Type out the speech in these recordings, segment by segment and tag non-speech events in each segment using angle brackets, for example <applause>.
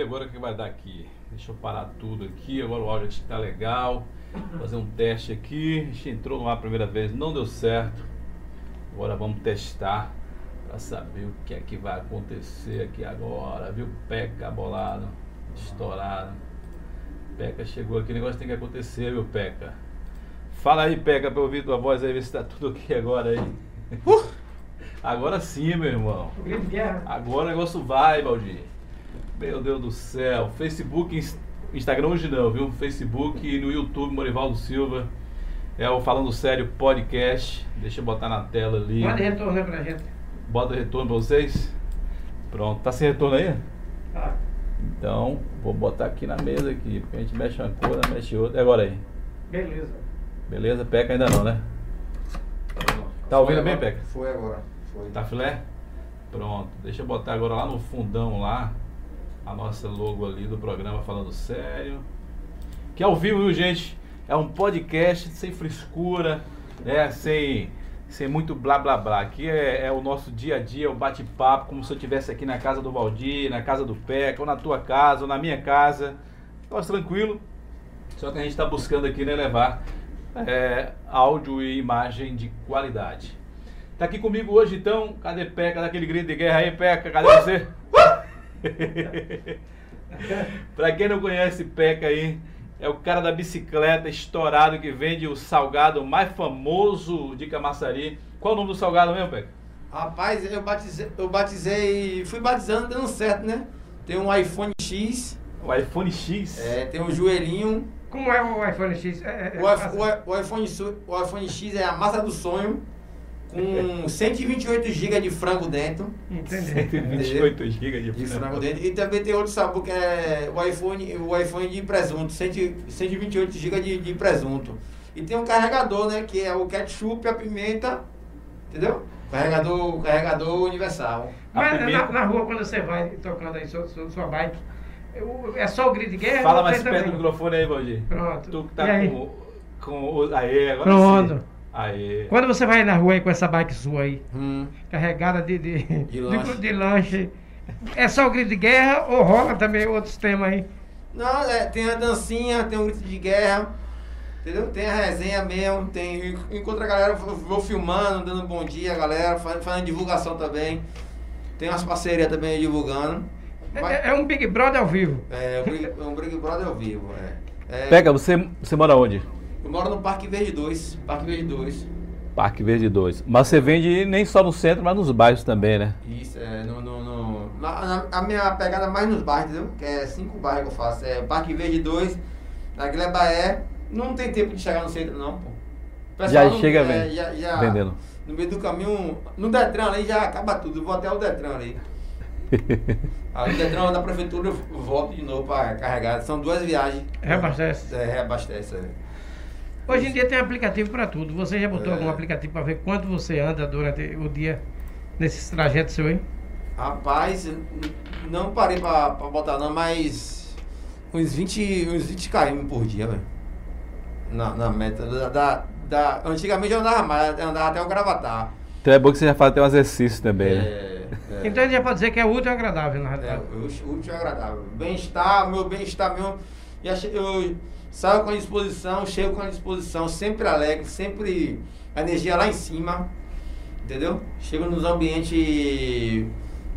ver agora o que vai dar aqui. Deixa eu parar tudo aqui, agora o áudio aqui está legal. Fazer um teste aqui. A gente entrou no ar a primeira vez, não deu certo. Agora vamos testar para saber o que é que vai acontecer aqui agora. Viu? Peca bolado, estourado. Peca chegou aqui, o negócio tem que acontecer, viu, Peca? Fala aí, Peca, para ouvir tua voz aí, ver se tá tudo aqui agora aí. Uh! <laughs> Agora sim, meu irmão. Agora o negócio vai, Valdir. Meu Deus do céu. Facebook, Instagram hoje não, viu? Facebook e no YouTube, Morivaldo Silva. É o Falando Sério Podcast. Deixa eu botar na tela ali. Bota retorno aí pra gente. Bota retorno pra vocês. Pronto. Tá sem retorno aí? Tá. Então, vou botar aqui na mesa aqui, porque a gente mexe uma coisa, mexe outra. E agora aí? Beleza. Beleza? Peca ainda não, né? Tá ouvindo bem, Peca? Foi agora. Foi. Tá filé? Pronto. Deixa eu botar agora lá no fundão lá a nossa logo ali do programa Falando Sério. Que é ao vivo, viu, gente? É um podcast sem frescura, né? Sem, sem muito blá blá blá. Aqui é, é o nosso dia a dia, o bate-papo, como se eu estivesse aqui na casa do Valdir, na casa do Peca, ou na tua casa, ou na minha casa. Nossa, tranquilo. Só que a gente está buscando aqui, né, levar é, áudio e imagem de qualidade. Tá aqui comigo hoje então, cadê Peca? Daquele grito de guerra aí, Peca, cadê você? <laughs> pra quem não conhece Peca aí, é o cara da bicicleta estourado que vende o salgado mais famoso de Camaçari. Qual o nome do salgado mesmo, Peca? Rapaz, eu batizei, eu batizei, fui batizando dando certo, né? Tem um iPhone X. O iPhone X? É, tem um joelhinho. Como é o iPhone X? É, é, o, o, o, iPhone, o iPhone X é a massa do sonho com 128 GB de frango dentro. Entendi. 128 GB de, de frango dentro. E também tem outro sabor que é o iPhone, o iPhone de presunto, 128 GB de, de presunto. E tem um carregador, né? Que é o ketchup, a pimenta, entendeu? Carregador, carregador universal. Mas na, na, rua, quando você vai tocando aí sua, sua, sua bike, é só o grito de guerra? Fala mais perto do microfone aí, Valdir. Pronto. Tu que tá com, com. Aí, agora Pronto. Sim. Aí. Quando você vai na rua aí com essa bike sua aí, hum. carregada de, de, de, lanche. de, de lanche, é só o grito de guerra ou rola também outros temas aí? Não, é, tem a dancinha, tem o grito de guerra, entendeu? Tem a resenha mesmo, tem. Encontra a galera, vou filmando, dando bom dia, galera, fazendo, fazendo divulgação também. Tem umas parcerias também divulgando. É, Mas, é, um Big Brother ao vivo. É, um Big Brother ao vivo, é. é. Pega, você, você mora onde? Eu moro no Parque Verde 2. Parque Verde 2. Parque Verde 2. Mas você vende nem só no centro, mas nos bairros também, né? Isso, é. No, no, no na, na, a minha pegada é mais nos bairros, entendeu? Que é cinco bairros que eu faço. É Parque Verde 2, na Glebaé. Não tem tempo de chegar no centro, não, pô. já não, chega é, já, já, vendendo. No meio do caminho, no Detran ali já acaba tudo. Eu vou até o Detran ali. <laughs> Aí o Detran da prefeitura eu volto de novo para carregar. São duas viagens. Reabastece. É, reabastece. É. Hoje em dia tem aplicativo para tudo. Você já botou é. algum aplicativo para ver quanto você anda durante o dia nesses trajetos seu aí? Rapaz, não parei para botar não, mas uns 20, uns 20 km por dia, velho. Na, na meta. Da, da, da, antigamente eu andava mais, eu andava até o Gravatar. Então é bom que você já faz até um exercício também, né? é, né? É. Então a gente já pode dizer que é útil e agradável, na realidade. É, útil e agradável. Bem-estar, meu bem-estar meu. Eu, saio com a disposição, chego com a disposição, sempre alegre, sempre a energia lá em cima, entendeu? Chego nos ambientes,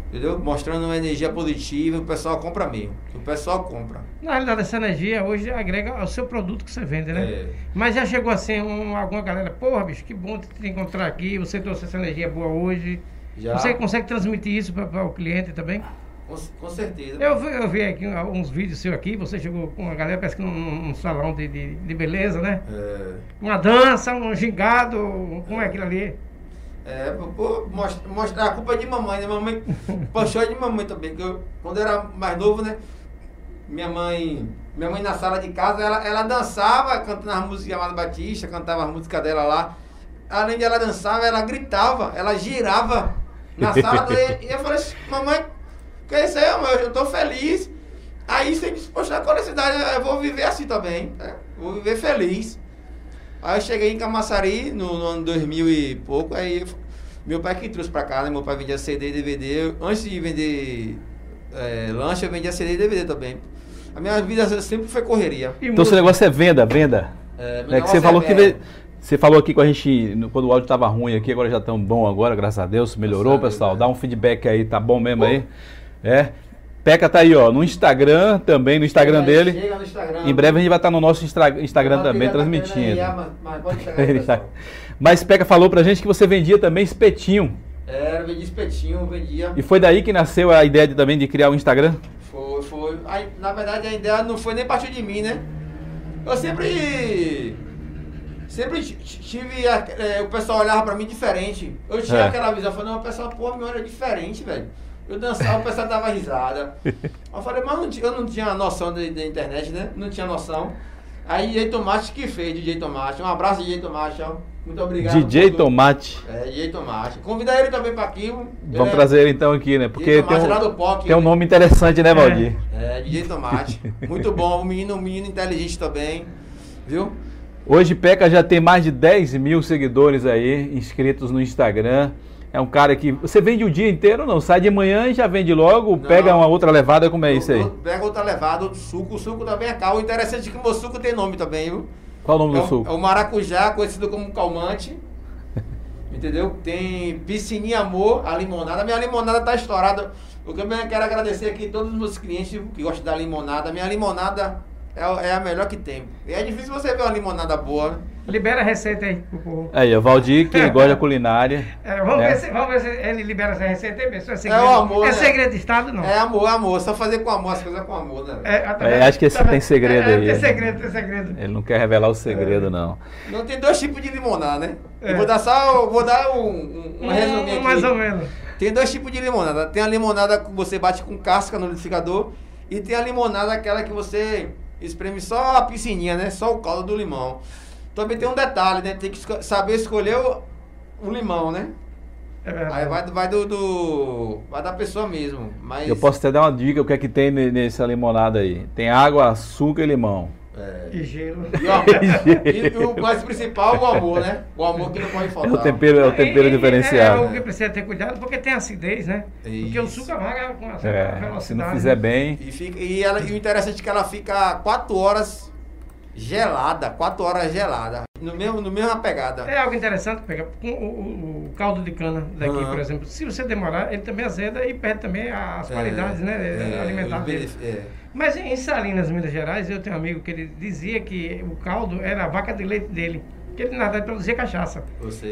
entendeu? Mostrando uma energia positiva, o pessoal compra mesmo. O pessoal compra. Na realidade, essa energia hoje agrega ao seu produto que você vende, né? É. Mas já chegou assim, um, alguma galera, porra, bicho, que bom te encontrar aqui, você trouxe essa energia boa hoje. Já. Você consegue transmitir isso para o cliente também? Com, com certeza. Eu, eu vi aqui uns vídeos seus aqui, você chegou com uma galera, parece que num, num salão de, de, de, beleza, né? É. Uma dança, um gingado, como é aquilo ali? É, pô, mostrar, a culpa de mamãe, né? Mamãe, <laughs> puxou de mamãe também, eu, quando eu era mais novo, né? Minha mãe, minha mãe na sala de casa, ela, ela dançava, cantando as músicas de Amado Batista, cantava as músicas dela lá. Além de ela dançava, ela gritava, ela girava na sala, e eu falei assim, mamãe, aí, amor, eu tô feliz. Aí você disse, poxa, qual é a cidade? Eu vou viver assim também. Né? Vou viver feliz. Aí eu cheguei em Camaçari no, no ano 2000 e pouco. Aí meu pai que trouxe pra cá, né? Meu pai vendia CD e DVD. Antes de vender é, lanche, eu vendia CD e DVD também. A minha vida sempre foi correria. Então seu negócio é venda, venda. É, é que você falou é que você falou aqui com a gente quando o áudio estava ruim aqui, agora já tão bom agora, graças a Deus, melhorou, pessoal. Dá um feedback aí, tá bom mesmo Pô. aí? É. Peca tá aí, ó, no Instagram também, no Instagram chega, dele. Chega no Instagram. Em breve a gente vai estar no nosso Instagram também, tá transmitindo. Aí, mas, mas, chegar aí, <laughs> mas Peca falou pra gente que você vendia também espetinho. É, eu vendia espetinho, vendia. E foi daí que nasceu a ideia de, também de criar o Instagram? Foi, foi. Aí, na verdade a ideia não foi nem partir de mim, né? Eu sempre. Sempre tive. É, o pessoal olhava pra mim diferente. Eu tinha é. aquela visão, eu falei, não, o pessoal, pô, minha hora é diferente, velho. Eu dançava, o pessoal dava risada. Eu falei, mas não, eu não tinha noção da internet, né? Não tinha noção. Aí DJ Tomate que fez, DJ Tomate. Um abraço, DJ Tomate, ó. Muito obrigado. DJ Tomate. É, DJ Tomate. Convida ele também para aqui. Vamos é... trazer ele então aqui, né? Porque tem um, POC, tem um nome interessante, né, Valdir? É, é DJ Tomate. Muito bom, um menino, um menino inteligente também, viu? Hoje Peca já tem mais de 10 mil seguidores aí, inscritos no Instagram. É um cara que. Você vende o dia inteiro não? Sai de manhã e já vende logo? Não, pega uma outra levada, como é isso aí? Pega outra levada, outro suco. O suco também é calmo. O interessante é que o meu suco tem nome também, viu? Qual o nome é do suco? É o maracujá, conhecido como calmante. <laughs> entendeu? Tem piscininha amor, a limonada. Minha limonada tá estourada. O que eu quero agradecer aqui todos os meus clientes que gostam da limonada. Minha limonada é, é a melhor que tem. E é difícil você ver uma limonada boa, né? Libera a receita aí pro povo. Aí, o Valdir, que <laughs> gosta da culinária. É, vamos, né? ver se, vamos ver se ele libera essa receita aí, pessoal. É, segredo, é o amor. É né? segredo de Estado, não. É amor, amor. Só fazer com amor, as coisas com amor, né? É, é, acho que esse tem segredo é, aí. Tem segredo, tem segredo. Ele não quer revelar o segredo, não. Não tem dois tipos de limonada, né? Eu vou dar só. Vou dar um, um, um resuminho aqui. Mais ou menos. Tem dois tipos de limonada. Tem a limonada que você bate com casca no liquidificador. E tem a limonada aquela que você espreme só a piscininha, né? Só o caldo do limão. Também tem um detalhe, né? Tem que saber escolher o, o limão, né? É Aí vai, vai do, do, Vai da pessoa mesmo. Mas... Eu posso até dar uma dica o que é que tem nessa limonada aí. Tem água, açúcar e limão. É. E gelo. E, ó, <laughs> e, o mais principal, o amor, né? O amor que não pode faltar. É o tempero, é o tempero e, diferenciado. É, é, o que precisa ter cuidado, porque tem acidez, né? Isso. Porque o suco amarga com a é, velocidade. Se não fizer bem. E, fica, e, ela, e o interessante é que ela fica 4 horas gelada, 4 horas gelada. No mesmo, no mesma pegada. É algo interessante, pegar o, o, o, caldo de cana daqui, uhum. por exemplo. Se você demorar, ele também azeda e perde também as é, qualidades né, é, alimentares dele. É. Mas em Salinas, Minas Gerais, eu tenho um amigo que ele dizia que o caldo era a vaca de leite dele. Que ele, na verdade, produzia cachaça.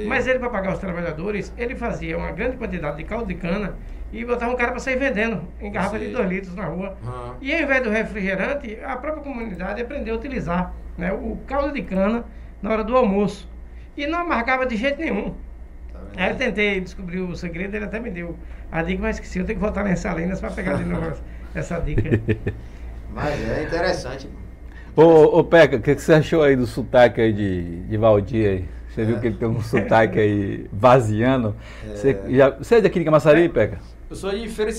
Mas ele, para pagar os trabalhadores, ele fazia uma grande quantidade de caldo de cana e botava um cara para sair vendendo em garrafa de 2 litros na rua. Uhum. E ao invés do refrigerante, a própria comunidade aprendeu a utilizar né, o caldo de cana na hora do almoço. E não marcava de jeito nenhum. Tá Aí eu tentei descobrir o segredo, ele até me deu a dica, mas esqueci. Eu tenho que voltar nas salinas para pegar de novo essa dica. <laughs> Mas é interessante. Ô, ô Peca, o que, que, você achou aí do sotaque aí de, de Valdir aí? Você é. viu que ele tem um sotaque aí vaziano? <laughs> É. Você, já, você é daqui de Camaçari, é. Peca? Eu sou de Feira,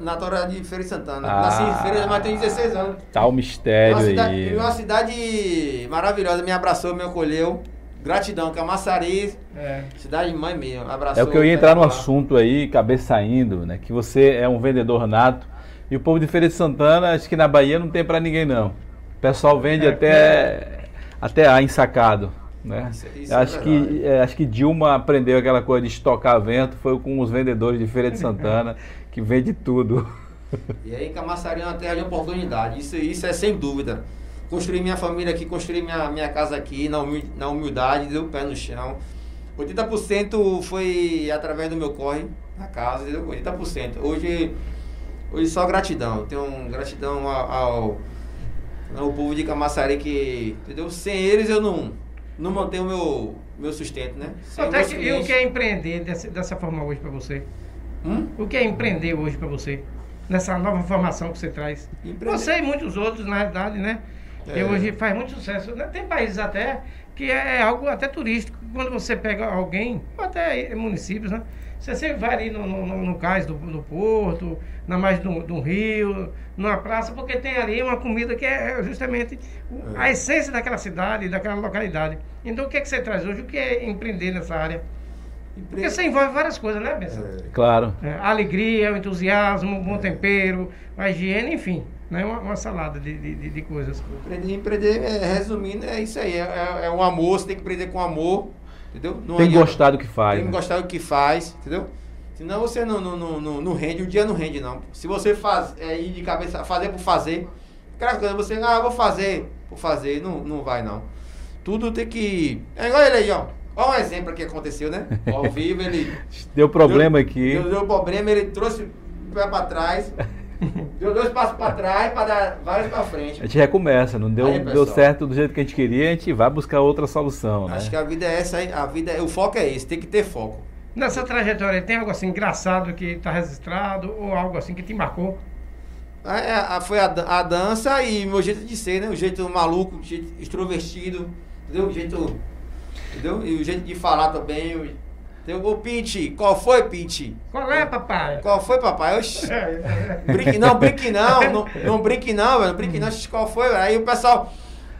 natural de Feira de Santana. Ah, Nasci em Feira, mas tenho 16 anos. Tá o mistério uma cidade, aí. Uma cidade maravilhosa, me abraçou, me acolheu. Gratidão, Camaçari, é. cidade de mãe mesmo. Abraçou, é o que eu ia entrar no lá. assunto aí, cabeça saindo, né? Que você é um vendedor nato. E o povo de Feira de Santana, acho que na Bahia não tem para ninguém não. O pessoal vende é, até, é. até a ensacado. Né? Isso, isso é acho, é que, é, acho que Dilma aprendeu aquela coisa de estocar vento, foi com os vendedores de Feira de Santana, <laughs> que vende tudo. E aí Camaçari é uma terra de oportunidade, isso, isso é sem dúvida. Construir minha família aqui, construir minha, minha casa aqui, na, humildade, na humildade, deu o pé no chão. 80% foi através do meu corre na casa, 80%. Hoje, hoje só gratidão. Tenho gratidão ao, ao, ao povo de Camaçari que, entendeu? Sem eles eu não não mantenho o meu, meu sustento, né? Que, e o que é empreender dessa, dessa forma hoje para você? Hum? O que é empreender hoje para você? Nessa nova formação que você traz. Empreender. Você e muitos outros, na realidade, né? É. hoje faz muito sucesso. Né? Tem países até que é, é algo até turístico. Quando você pega alguém, até municípios, né? Você sempre vai ali no, no, no cais do, do porto, na margem do, do rio, numa praça, porque tem ali uma comida que é justamente a é. essência daquela cidade, daquela localidade. Então, o que, é que você traz hoje? O que é empreender nessa área? Porque você envolve várias coisas, né, Benção? É. Claro. É, a alegria, o entusiasmo, o bom tempero, a higiene, enfim. Né? Uma, uma salada de, de, de coisas. Empreender, empreender é, resumindo, é isso aí. É, é, é um amor, você tem que empreender com amor. Entendeu? Não tem que gostar do que faz. Tem que né? gostar do que faz, entendeu? Senão você não, não, não, não, rende, o dia não rende, não. Se você faz, é, ir de cabeça, fazer por fazer, coisa, você, ah, vou fazer por fazer, não, não vai, não. Tudo tem que. É igual ele aí, ó. Olha um exemplo que aconteceu, né? Ao vivo, ele. <laughs> Deu problema deu, aqui. Deu, deu problema, ele trouxe o pé pra trás. <laughs> Deu dois passos para trás para dar vários para frente. A gente recomeça, não deu, Aí, deu certo do jeito que a gente queria, a gente vai buscar outra solução. Acho né? que a vida é essa, a vida, é, o foco é esse, tem que ter foco. Nessa trajetória, tem algo assim engraçado que está registrado ou algo assim que te marcou? É, foi a, a, dança e meu jeito de ser, né? O jeito maluco, o jeito extrovertido, entendeu? O jeito. Entendeu? E o jeito de falar também. Deu, ô Pinte, qual foi, Pinte? Qual é, papai? Qual foi, papai? Oxi. <laughs> brinque não, brinque não, não, não brinque não, velho. Brinque não, qual foi, velho? Aí o pessoal.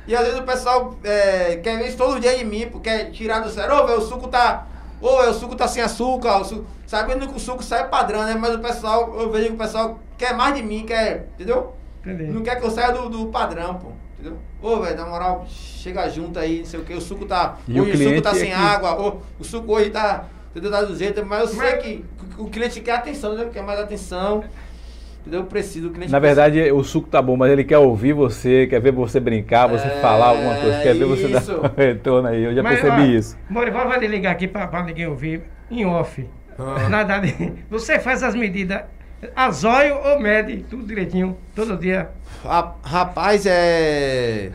E às vezes o pessoal é, quer ver isso todo dia de mim, porque quer tirar do sério. Ô, velho, o suco tá. Ô, o suco tá sem açúcar. O suco, sabendo que o suco sai padrão, né? Mas o pessoal, eu vejo que o pessoal quer mais de mim, quer. Entendeu? Entendi. Não quer que eu saia do, do padrão, pô. Entendeu? Ô, velho, na moral, chega junto aí, não sei o que. O suco tá. E hoje o, o suco tá é sem água. Ô, o suco hoje tá entendeu? Dá do jeito, mas eu sei que o cliente quer atenção, né? Quer mais atenção. Entendeu? Eu preciso, o cliente Na verdade, precisa. o suco tá bom, mas ele quer ouvir você, quer ver você brincar, você é, falar alguma coisa, quer ver você dar retorno aí. Eu já mas, percebi ó, isso. Morival vai ligar aqui para ninguém ouvir, em off. Ah. Na verdade, você faz as medidas a zóio ou mede tudo direitinho, todo dia? Rapaz, é.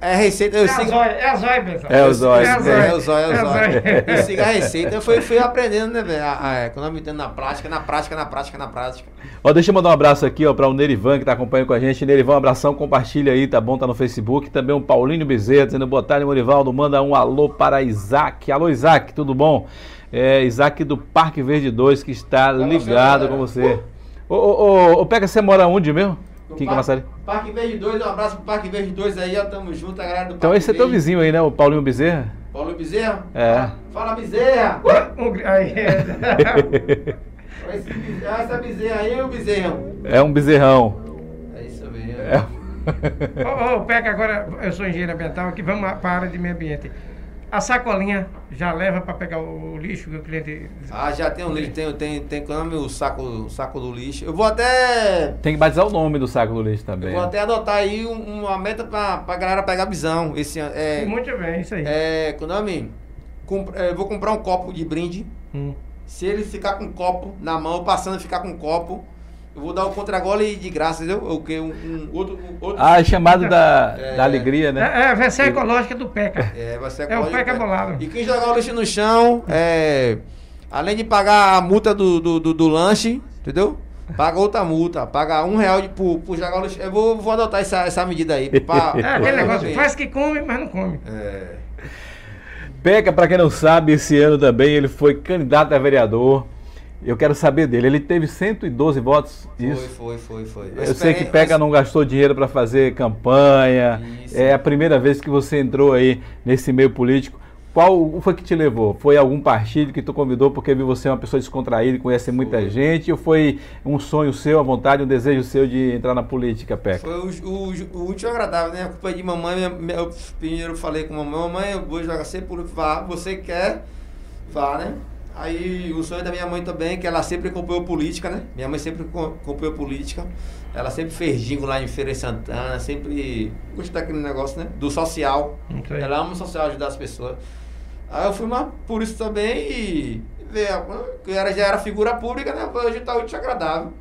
É a receita. Eu é, sigo... a é a zóia, pessoal. É o zóio. É o zóio, é o zóio. É o zóio. <laughs> Eu sigo a receita. Eu fui, fui <laughs> aprendendo, né, velho? Economizando na prática, na prática, na prática, na prática. Ó, deixa eu mandar um abraço aqui, ó, para o Nerivan, que tá acompanhando com a gente. Nerivan, um abração, compartilha aí, tá bom? Tá no Facebook. Também o Paulinho Bezerra, dizendo boa tarde, Morivaldo. Manda um alô para Isaac. Alô, Isaac, tudo bom? É, Isaac do Parque Verde 2, que está ligado com você. Ô, ô, ô, ô, Pega, você mora onde mesmo? Quem que é Parque Verde 2, um abraço pro Parque Verde 2 aí, ó, tamo junto, a galera do Então esse é teu vizinho aí, né? O Paulinho Bezerra? Paulinho Bezerra? É. Fala Bezerra! aí, é. <laughs> Essa bezerra aí é o bezerrão? É um bezerrão. É isso mesmo. É. Ô, oh, oh, Peca, agora eu sou engenheiro ambiental aqui, vamos para a área de meio ambiente. A sacolinha já leva para pegar o, lixo que o cliente. Ah, já tem um lixo, tem, tem, tem nome o saco, o saco do lixo. Eu vou até. Tem que batizar o nome do saco do lixo também. Eu vou até adotar aí uma meta para a galera pegar visão. Esse, é, Muito bem, isso aí. É, com nome? Comp, é, vou comprar um copo de brinde. Hum. Se ele ficar com um copo na mão, passando ficar com um copo, eu vou dar o contragole de graça, entendeu? O que? Um, um, outro, um, outro. Ah, é chamado da, é, da alegria, né? É, é vai ser ecológica do PECA. <laughs> É, vai ser É o PECA bolado. E quem jogar o lixo no chão, é, além de pagar a multa do, do, do, do lanche, entendeu? Paga outra multa, paga um real de, por, por jogar o lixo. Eu vou, vou adotar essa, essa medida aí. Pra, <laughs> é aquele negócio, faz que come, mas não come. É. Peca, para quem não sabe, esse ano também ele foi candidato a vereador. Eu quero saber dele. Ele teve 112 votos. Isso. Foi, foi, foi, foi. Eu, eu sei que Pega não gastou dinheiro para fazer campanha. Isso. É a primeira vez que você entrou aí nesse meio político. Qual foi que te levou? Foi algum partido que tu convidou porque viu você uma pessoa descontraída e conhece foi. muita gente? Ou foi um sonho seu, a vontade, um desejo seu de entrar na política, Peca? Foi o, o, o último agradável, né? A culpa é de mamãe. Eu primeiro falei com mamãe, mamãe, eu vou jogar sempre por vá, você quer, vá, né? Aí o sonho da minha mãe também, que ela sempre acompanhou política, né? Minha mãe sempre acompanhou política. Ela sempre fez jingo lá em Feira Santana, sempre gostou daquele negócio, né? Do social. Okay. Ela ama o social, ajudar as pessoas. Aí eu fui mais por isso também e ver, eu era, já era figura pública, né? Hoje tá muito agradável.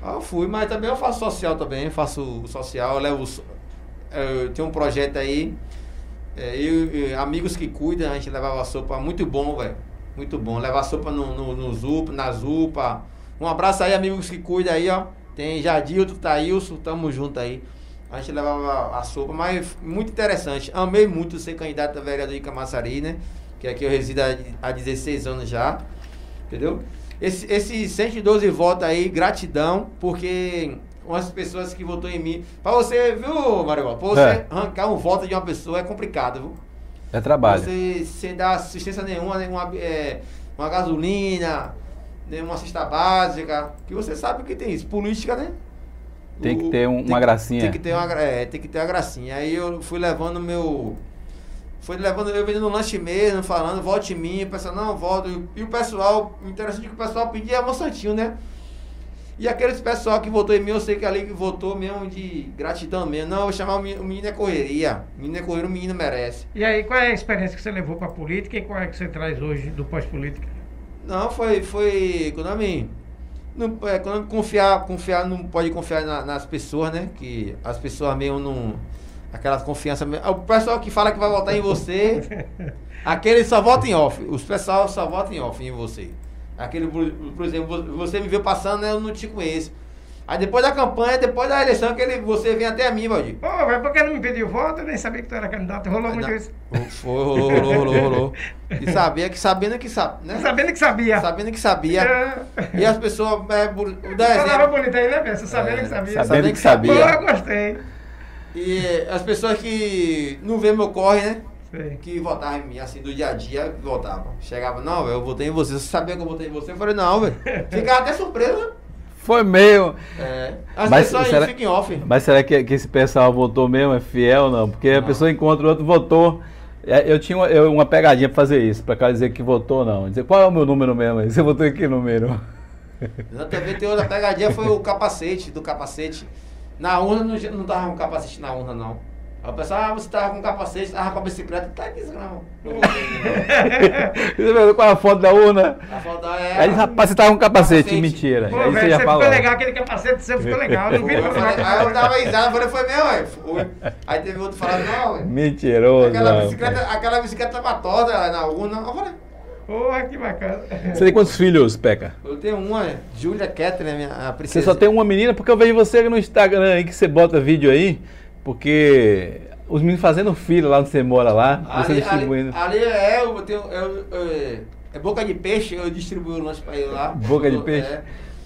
Aí eu fui, mas também eu faço social também, faço social, eu levo. Eu tenho um projeto aí. É, eu, amigos que cuidam, a gente levava sopa muito bom, velho muito bom. Levar sopa no, no, no Zupa, na Zupa. Um abraço aí, amigos que cuidam aí, ó. Tem Jadilto, Thailson, tamo junto aí. A gente levava a sopa, mas muito interessante. Amei muito ser candidato a vereador de Camaçari, né? Que aqui eu resido há 16 anos já. Entendeu? Esse, esse 112 votos aí, gratidão, porque umas pessoas que votou em mim. Pra você, viu, Mario? Pra você é. arrancar um voto de uma pessoa é complicado, viu? É trabalho. Você sem dar assistência nenhuma, nenhuma é, uma gasolina, né, uma cesta básica, que você sabe que tem isso. Política, né? Tem que ter um, tem, uma gracinha. Tem que ter uma, é, tem que ter uma gracinha. Aí eu fui levando meu. Fui levando, eu vendendo lanche mesmo, falando, volte em mim, o pessoal, não, volta. E o pessoal, interessante que o pessoal pedia é Santinho, né? E aqueles pessoal que votou em mim, eu sei que ali que votou mesmo de gratidão mesmo. Não, eu vou chamar o menino, o menino é correria. O menino é correria, o menino merece. E aí, qual é a experiência que você levou para a política e qual é que você traz hoje do pós-política? Não, foi, foi, quando a mim, não, é, quando confiar, confiar, não pode confiar na, nas pessoas, né? Que as pessoas mesmo não, aquelas confianças mesmo. O pessoal que fala que vai votar em você, <laughs> aquele só vota em off. Os pessoal só votam em off em você. Aquele, por, exemplo, você me viu passando, né, eu não te conheço. Aí depois da campanha, depois da eleição, que ele, você vem até a mim, Valdir. Pô, mas por que não me pediu voto? Eu nem sabia que tu era candidato. Rolou muito isso. Foi, rolou, rolou, rolou, rolou. E sabia que sabendo que sabe, né? Sabendo que sabia. Sabendo que sabia. É. E as pessoas. É, o exemplo. bonito aí, né, Bessa? Sabendo é, que sabia. Sabendo que sabia. Pô, eu gostei. E as pessoas que não vê meu corre, né? Que votava em mim, assim, do dia a dia, votavam. Chegava, não, eu votei em você, você sabia que eu votei em você? Eu falei, não, velho. <laughs> Ficava até surpresa. Foi meio. É. As mas pessoas será, ficam off. Mas será que, que esse pessoal votou mesmo? É fiel não? Porque não. a pessoa encontra o outro, votou. É, eu tinha uma, eu, uma pegadinha pra fazer isso, pra cara dizer que votou não. Dizer qual é o meu número mesmo? <laughs> Você votou em que número? Na TV tem outra pegadinha, foi o capacete, do capacete. Na urna não, não tava um capacete na urna, não. Aí o pessoal, ah, você tava com capacete, tava com a bicicleta, tá aqui, não. <laughs> Você viu qual é a foto da urna? A foto da é. Aí, rapaz, você tava com capacete, capacete. mentira. Pô, aí velho, você já falou. ficou legal, aquele capacete você ficou legal. Não vi, eu falei, aí eu dava risada, falei, foi meu, ué. Aí teve outro falando, não, ué. Mentiroso. Aquela bicicleta, aquela bicicleta tava torta na urna. Eu falei. Porra, que bacana. Você tem quantos filhos, Peca? Eu tenho uma, Júlia Catherine, minha a princesa. Você só tem uma menina? Porque eu vejo você no Instagram aí, que você bota vídeo aí. Porque os meninos fazendo fila lá onde você mora lá, ali, você distribuindo. Ali, ali é, eu tenho. Eu, eu, é boca de peixe, eu distribuo o lanche pra ele lá. Boca de peixe? É,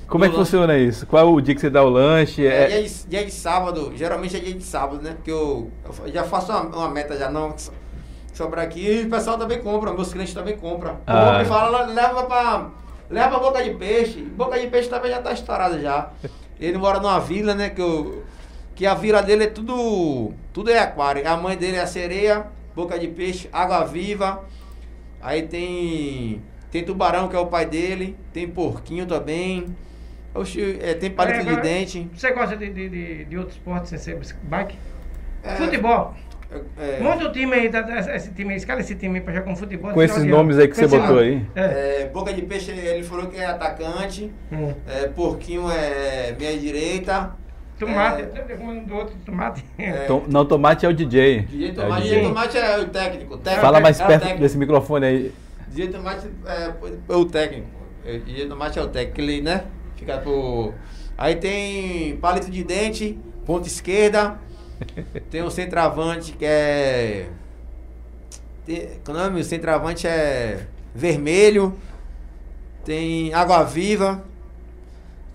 Como é que lanche. funciona isso? Qual é o dia que você dá o lanche? É, é... Dia, de, dia, de, sábado, geralmente é dia de sábado, né? Porque eu, eu já faço uma, uma, meta já, não. Sobrar aqui e o pessoal também compra, meus clientes também compram. Ah. O fala, leva pra. Leva boca de peixe. Boca de peixe também já tá estourada já. Ele mora numa vila, né? Que eu que a vila dele é tudo, tudo é aquário. A mãe dele é a sereia, boca de peixe, água viva. Aí tem tem tubarão que é o pai dele, tem porquinho também. Oxi, é, tem palito é, de dente. Você gosta de, de, de, de outros esportes sem ser bike? É, futebol. É, é. Monta o time aí, esse time aí, escala esse time aí pra jogar com futebol. Com esses nomes aí que você botou aí. É. é. Boca de Peixe, ele falou que é atacante. Hum. É, porquinho é meia direita. Tomate, é... do outro tomate. É... <laughs> não, tomate é o DJ. DJ Tomate é o, DJ. tomate é o técnico. técnico Fala mais é perto desse microfone aí. DJ Tomate é, é o técnico. DJ Tomate é o técnico, ele, né? Fica por. Aí tem palito de dente, ponta esquerda. <laughs> tem um centroavante que é. Tem, o nome? O centroavante é vermelho. Tem água viva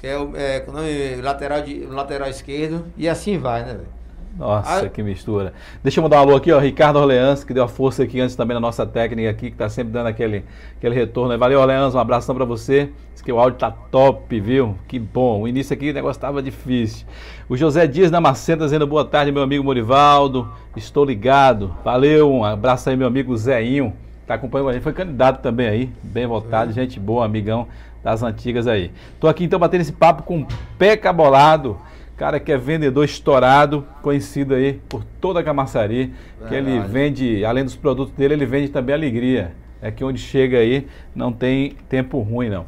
é o é, nome, lateral, de, lateral esquerdo, e assim vai, né, velho? Nossa, que mistura. Deixa eu mandar um alô aqui, ó, Ricardo Orleans, que deu a força aqui antes também na nossa técnica aqui, que tá sempre dando aquele, aquele retorno. Valeu, Orleans, um abração para você. Diz que o áudio tá top, viu? Que bom. O início aqui o negócio tava difícil. O José Dias da Macenta dizendo boa tarde, meu amigo Morivaldo. Estou ligado. Valeu, um abraço aí, meu amigo Zéinho. Tá acompanhando a gente, foi candidato também aí, bem votado, gente boa, amigão das antigas aí. Tô aqui então batendo esse papo com o Peca Bolado, cara que é vendedor estourado, conhecido aí por toda a Camaçari, que ele vende, além dos produtos dele, ele vende também alegria. É que onde chega aí não tem tempo ruim não.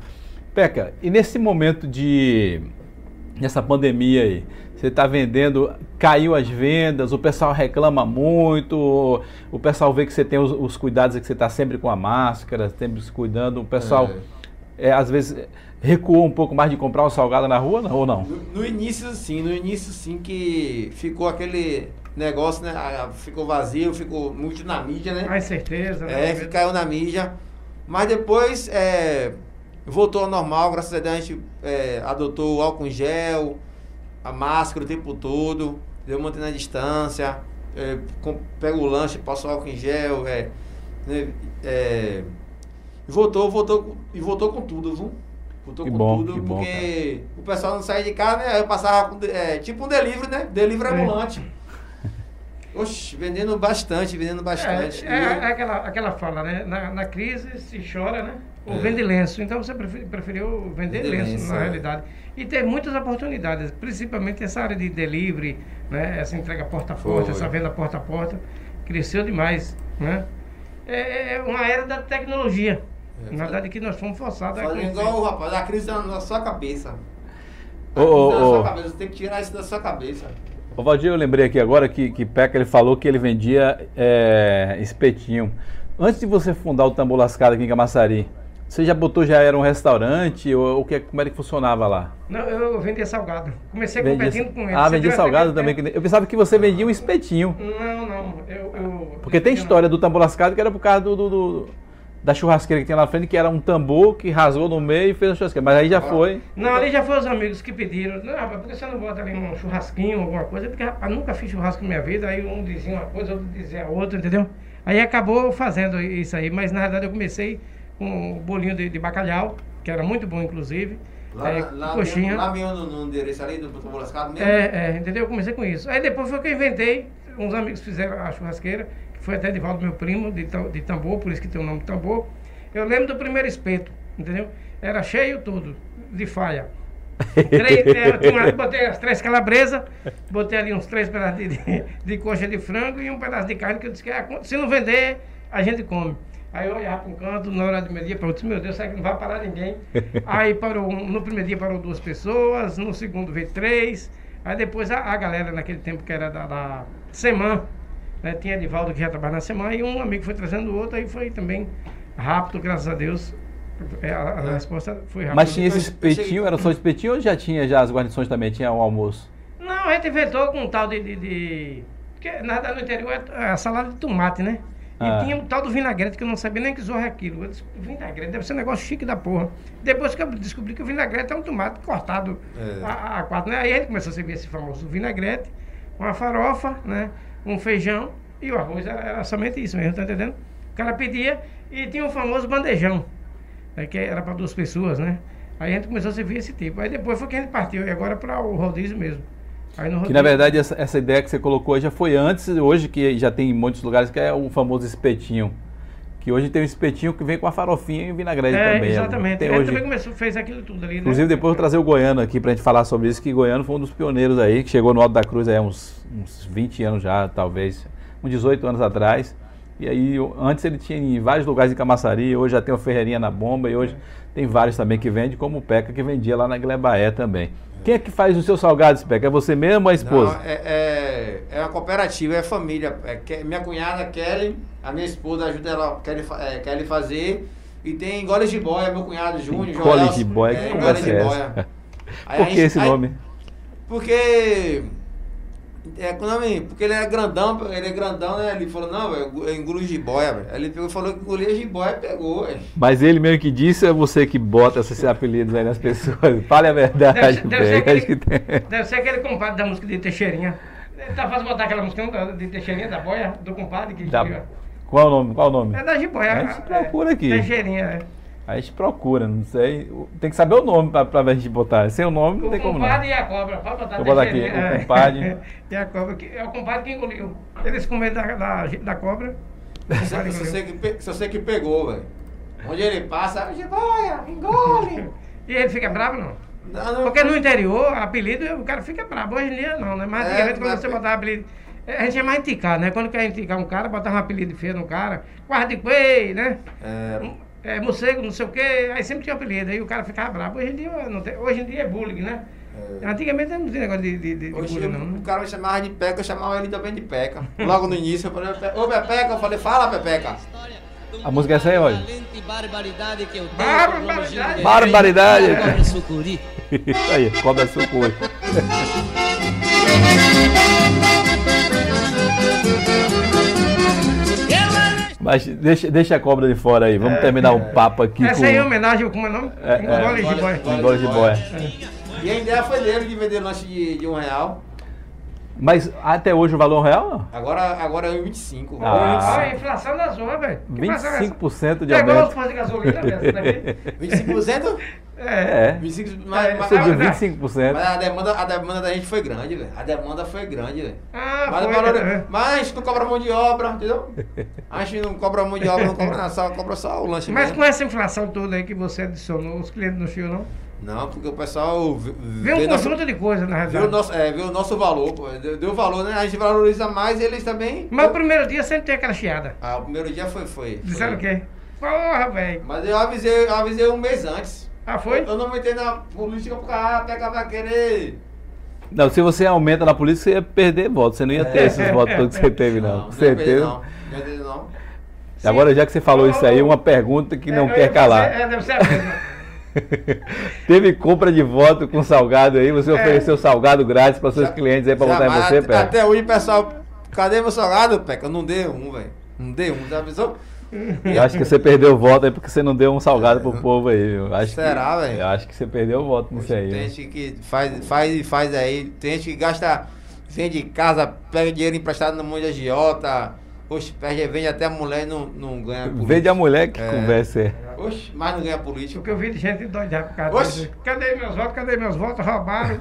Peca, e nesse momento de nessa pandemia aí, você está vendendo, caiu as vendas, o pessoal reclama muito, o pessoal vê que você tem os, os cuidados, que você está sempre com a máscara, sempre se cuidando, o pessoal é é, às vezes recuou um pouco mais de comprar um salgado na rua ou não? No, no, início sim, no início sim que ficou aquele negócio, né? Ficou vazio, ficou muito na mídia, né? Mais certeza. Né? É, que caiu na mídia. Mas depois é, voltou ao normal, graças a Deus a gente é, adotou o álcool em gel, a máscara o tempo todo, deu mantendo a distância, é, com, pega o lanche, passa o álcool em gel, é, né, é E voltou, voltou, e voltou com tudo, viu? Voltou que com bom, tudo, que porque bom, o pessoal não saía de casa, né? Eu passava com, é, tipo um delivery, né? Delivery é. ambulante. <laughs> Oxe, vendendo bastante, vendendo bastante. É, é, é, aquela, aquela fala, né? Na, na crise se chora, né? Ou é. vende lenço. Então você preferiu vender vende lenço, lenço, na é. realidade. E tem muitas oportunidades, principalmente essa área de delivery, né? Essa entrega porta a porta, essa venda porta a porta. Cresceu demais, né? É, é uma era da tecnologia. É, na verdade que nós fomos forçados a igual, rapaz, a crise na sua cabeça. A crise oh, na sua cabeça, você tem que tirar isso da sua cabeça. Ô Valdir, eu lembrei aqui agora que, que Peca ele falou que ele vendia é, espetinho. Antes de você fundar o Tambor Lascado aqui em Camaçari, você já botou, já era um restaurante? Ou, ou que, como era que funcionava lá? Não, eu vendia salgado. Comecei vendia, competindo com ele. Ah, vendia salgado também. Eu pensava que você vendia um espetinho. Não, não. Eu, eu Porque tem história do tambor lascado que era por causa do, do, do da churrasqueira que tem lá na frente, que era um tambor que rasgou no meio e fez a churrasqueira. Mas aí já foi. Não, ali já foram os amigos que pediram. Não, rapaz, por que você não bota ali um churrasquinho, alguma coisa? Porque, rapaz, nunca fiz churrasco na minha vida. Aí um dizia uma coisa, outro dizia outra, entendeu? Aí acabou fazendo isso aí. Mas na verdade eu comecei com um bolinho de, de bacalhau, que era muito bom, inclusive. Lá, é, lá, coxinha. Mesmo, lá mesmo no, no endereço ali do Tambor Lascado mesmo? É, é, entendeu? Eu comecei com isso. Aí depois foi que eu inventei, uns amigos fizeram a churrasqueira, que foi até de Valdo, meu primo, de, de tambor, por isso que tem o nome tambor. Eu lembro do primeiro espeto, entendeu? Era cheio tudo, de falha. três, <laughs> botei as três calabresas, botei ali uns três pedaços de, de, de, coxa de frango e um pedaço de carne que eu disse que ah, se não vender, a gente come. Aí eu olhava para um canto, na hora do meu dia, para outro, meu Deus, será que não vai parar ninguém? <laughs> Aí parou, no primeiro dia parou duas pessoas, no segundo veio três, aí depois a, a galera naquele tempo que era da, da Semana, né, tinha Edivaldo que já trabalhava na Semana, e um amigo foi trazendo o outro, aí foi também rápido, graças a Deus. É, a, a é. resposta foi rápida. Mas tinha esse espetinho, era só espetinho ou já tinha já as guarnições também? Tinha o almoço? Não, a gente inventou com um tal de. de, de porque nada no interior é a salada de tomate, né? E ah. tinha um tal do vinagrete que eu não sabia nem que zorro é aquilo. Eu disse, vinagrete deve ser um negócio chique da porra. Depois que eu descobri que o vinagrete é um tomate cortado é. a, a, quatro, né? Aí gente começou a servir esse famoso vinagrete, uma farofa, né? Um feijão e o arroz era, era somente isso mesmo, tá entendendo? O cara pedia e tinha o famoso bandejão, né, que era para duas pessoas, né? Aí a gente começou a servir esse tipo. Aí depois foi que a gente partiu, e agora para o rodízio mesmo. Que na verdade essa, essa, ideia que você colocou já foi antes, hoje que já tem em muitos lugares, que é o famoso espetinho. Que hoje tem um espetinho que vem com a farofinha e vinagrete é, também. Exatamente. Tem Ele hoje... também começou, fez aquilo tudo ali. Né? Inclusive né? depois eu vou trazer o Goiano aqui para a gente falar sobre isso, que Goiano foi um dos pioneiros aí, que chegou no Alto da Cruz há uns, uns 20 anos já, talvez, uns 18 anos atrás e aí, antes ele tinha em vários lugares em Camaçari, hoje já tem o Ferreirinha na Bomba e hoje tem vários também que vende, como o Peca que vendia lá na Glebaé também. Quem é que faz os seus salgados, Peca? É você mesmo ou a esposa? Não, é, é, é uma cooperativa, é família. É, minha cunhada Kelly, a minha esposa ajuda ela, Kelly, é, Kelly fazer. E tem goles de boia, meu cunhado Júnior. Goles de boia, que é, conversa é essa? Por que esse nome? Porque é, com nome, porque ele é grandão, ele é grandão, né? Ele falou, não, velho, eu engulo jiboia, velho. Ele pegou, falou que engolia jiboia e pegou, velho. Mas ele mesmo que disse é você que bota esses apelidos aí nas pessoas. <laughs> Fale a verdade, deve, deve, ser aquele, deve ser aquele compadre da música de Teixeirinha. Ele tá fazendo botar aquela música de Teixeirinha, da boia, do compadre que da, Qual o nome? Qual o nome? É da jiboia. A gente procura aqui. Teixeirinha, é. A gente procura, não sei. Tem que saber o nome pra, pra gente botar. Sem o nome não o tem como não. O compadre e a cobra. Pode botar Eu botar aqui, o compadre. <laughs> e a cobra. Que, é o compadre que engoliu. Eles com medo da, da, da cobra. Só você que, você que pegou, velho. Onde ele passa, jiboia, engole. <laughs> e ele fica bravo, não? não, não Porque no interior, apelido, o cara fica bravo. Hoje em dia não, né? Mas é, antigamente, é, quando você botava apelido... A gente é mais indicar, né? Quando quer indicar um cara, botava um apelido feio no cara. Guarda de coelho, né? É é, morcego, não sei o quê, aí sempre tinha apelido, aí o cara ficava bravo. Hoje em dia, não tem, hoje em dia é bullying, né? É. Antigamente não tinha negócio de, de, de Hoje bullying, não. Né? O cara me chamava de Peca, eu chamava ele também de Peca. Logo no início eu falei, ô Pepeca, eu falei, fala Pepeca. A música é essa aí, olha. Barbaridade. Barbaridade. Cobra sucuri. <laughs> Aí, cobra sucuri. <laughs> Mas deixa, deixa a cobra de fora aí, vamos é, terminar o é. um papo aqui. Essa com... aí é homenagem, como é o nome? É, Engole de boia. Engole de boia. E a ideia foi dele de vender lanche de, de um real. Mas até hoje o valor real? Agora, agora é 25. Ah. a inflação da zona, velho. 25% de aumento. Pegou os de gasolina, velho. <laughs> 25%? É. é. 25, mas, mas, Subiu 25%. Mas a demanda, a demanda da gente foi grande, velho. A demanda foi grande, velho. Ah, mas, foi, valor, é. mas a gente não cobra mão de obra, entendeu? A gente não cobra mão de obra, não cobra nada, só cobra só o lanche Mas mesmo. com essa inflação toda aí que você adicionou, os clientes não chegam, não? Não, porque o pessoal vê um conjunto nosso, de coisas, na realidade. Vê o nosso, é, vê o nosso valor, pô. Deu, deu, valor, né? A gente valoriza mais e eles também. Mas o primeiro dia sempre tem aquela chiada. Ah, o primeiro dia foi. foi Disseram o quê? Porra, velho. Mas eu avisei, eu avisei um mês antes. Ah, foi? Eu, eu não entrei na política porque ah, pega pra querer. Não, se você aumenta na polícia, você ia perder votos. Você não ia ter é. esses votos todos que você teve, não. não certeza. Não, não, não. Agora, já que você falou isso aí, uma pergunta que não é, quer calar. É, deve ser a mesma. <laughs> Teve compra de voto com salgado aí? Você é. ofereceu salgado grátis para seus já, clientes aí para votar em você, Peca? Até hoje, pessoal, cadê meu salgado, Peca? Eu não dei um, velho. Não dei um, já avisou? <laughs> Eu acho que você perdeu o voto aí porque você não deu um salgado pro povo aí. Acho Será, velho? Eu acho que você perdeu o voto nisso aí. Tem gente que faz, faz, faz aí, tem gente que gasta, vende casa, pega dinheiro emprestado no mundo de agiota Oxe, perde, vende até a mulher e não, não ganha política. Vende a mulher que é. conversa. Oxe, mas não ganha política. Porque eu vi de gente doida por causa Oxe. Cadê meus votos? Cadê meus votos? Roubaram.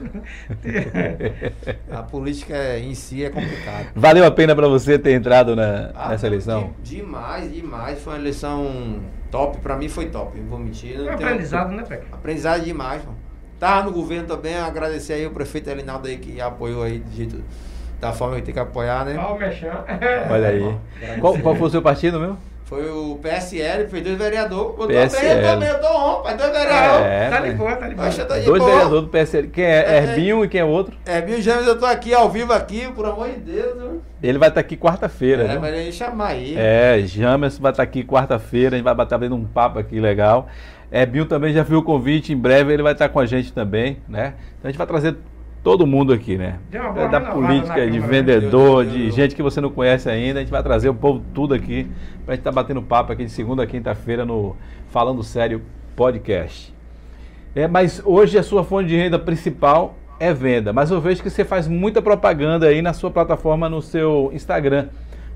a política em si é complicada. Valeu a pena para você ter entrado na, ah, nessa eleição? De, demais, demais. Foi uma eleição top. Para mim foi top, não vou mentir. Não aprendizado, né, Peca? Aprendizado demais, mano. Tava no governo também, agradecer aí o prefeito Elinaldo aí que apoiou aí de jeito da forma que tem que apoiar, né? Olha aí. Qual, qual foi o seu partido meu? Foi o PSL, fez dois vereadores. Eu PSL. tô bem, eu tô bem, eu tô on, pai, dois vereadores. É, tá de boa, tá de boa. Dois vereadores do PSL. Quem é? é Herbinho e quem é outro? Herbinho James, eu tô aqui ao vivo aqui, por amor de Deus. Viu? Ele vai estar tá aqui quarta-feira. É, mas ele chamar aí. É, James vai estar tá aqui quarta-feira, a gente vai bater vendo um papo aqui legal. Herbinho também já viu o convite, em breve ele vai estar tá com a gente também, né? Então a gente vai trazer todo mundo aqui, né? É da política, de vendedor, de gente que você não conhece ainda. A gente vai trazer o povo tudo aqui para a gente estar tá batendo papo aqui de segunda a quinta-feira no Falando Sério Podcast. É, mas hoje a sua fonte de renda principal é venda. Mas eu vejo que você faz muita propaganda aí na sua plataforma, no seu Instagram.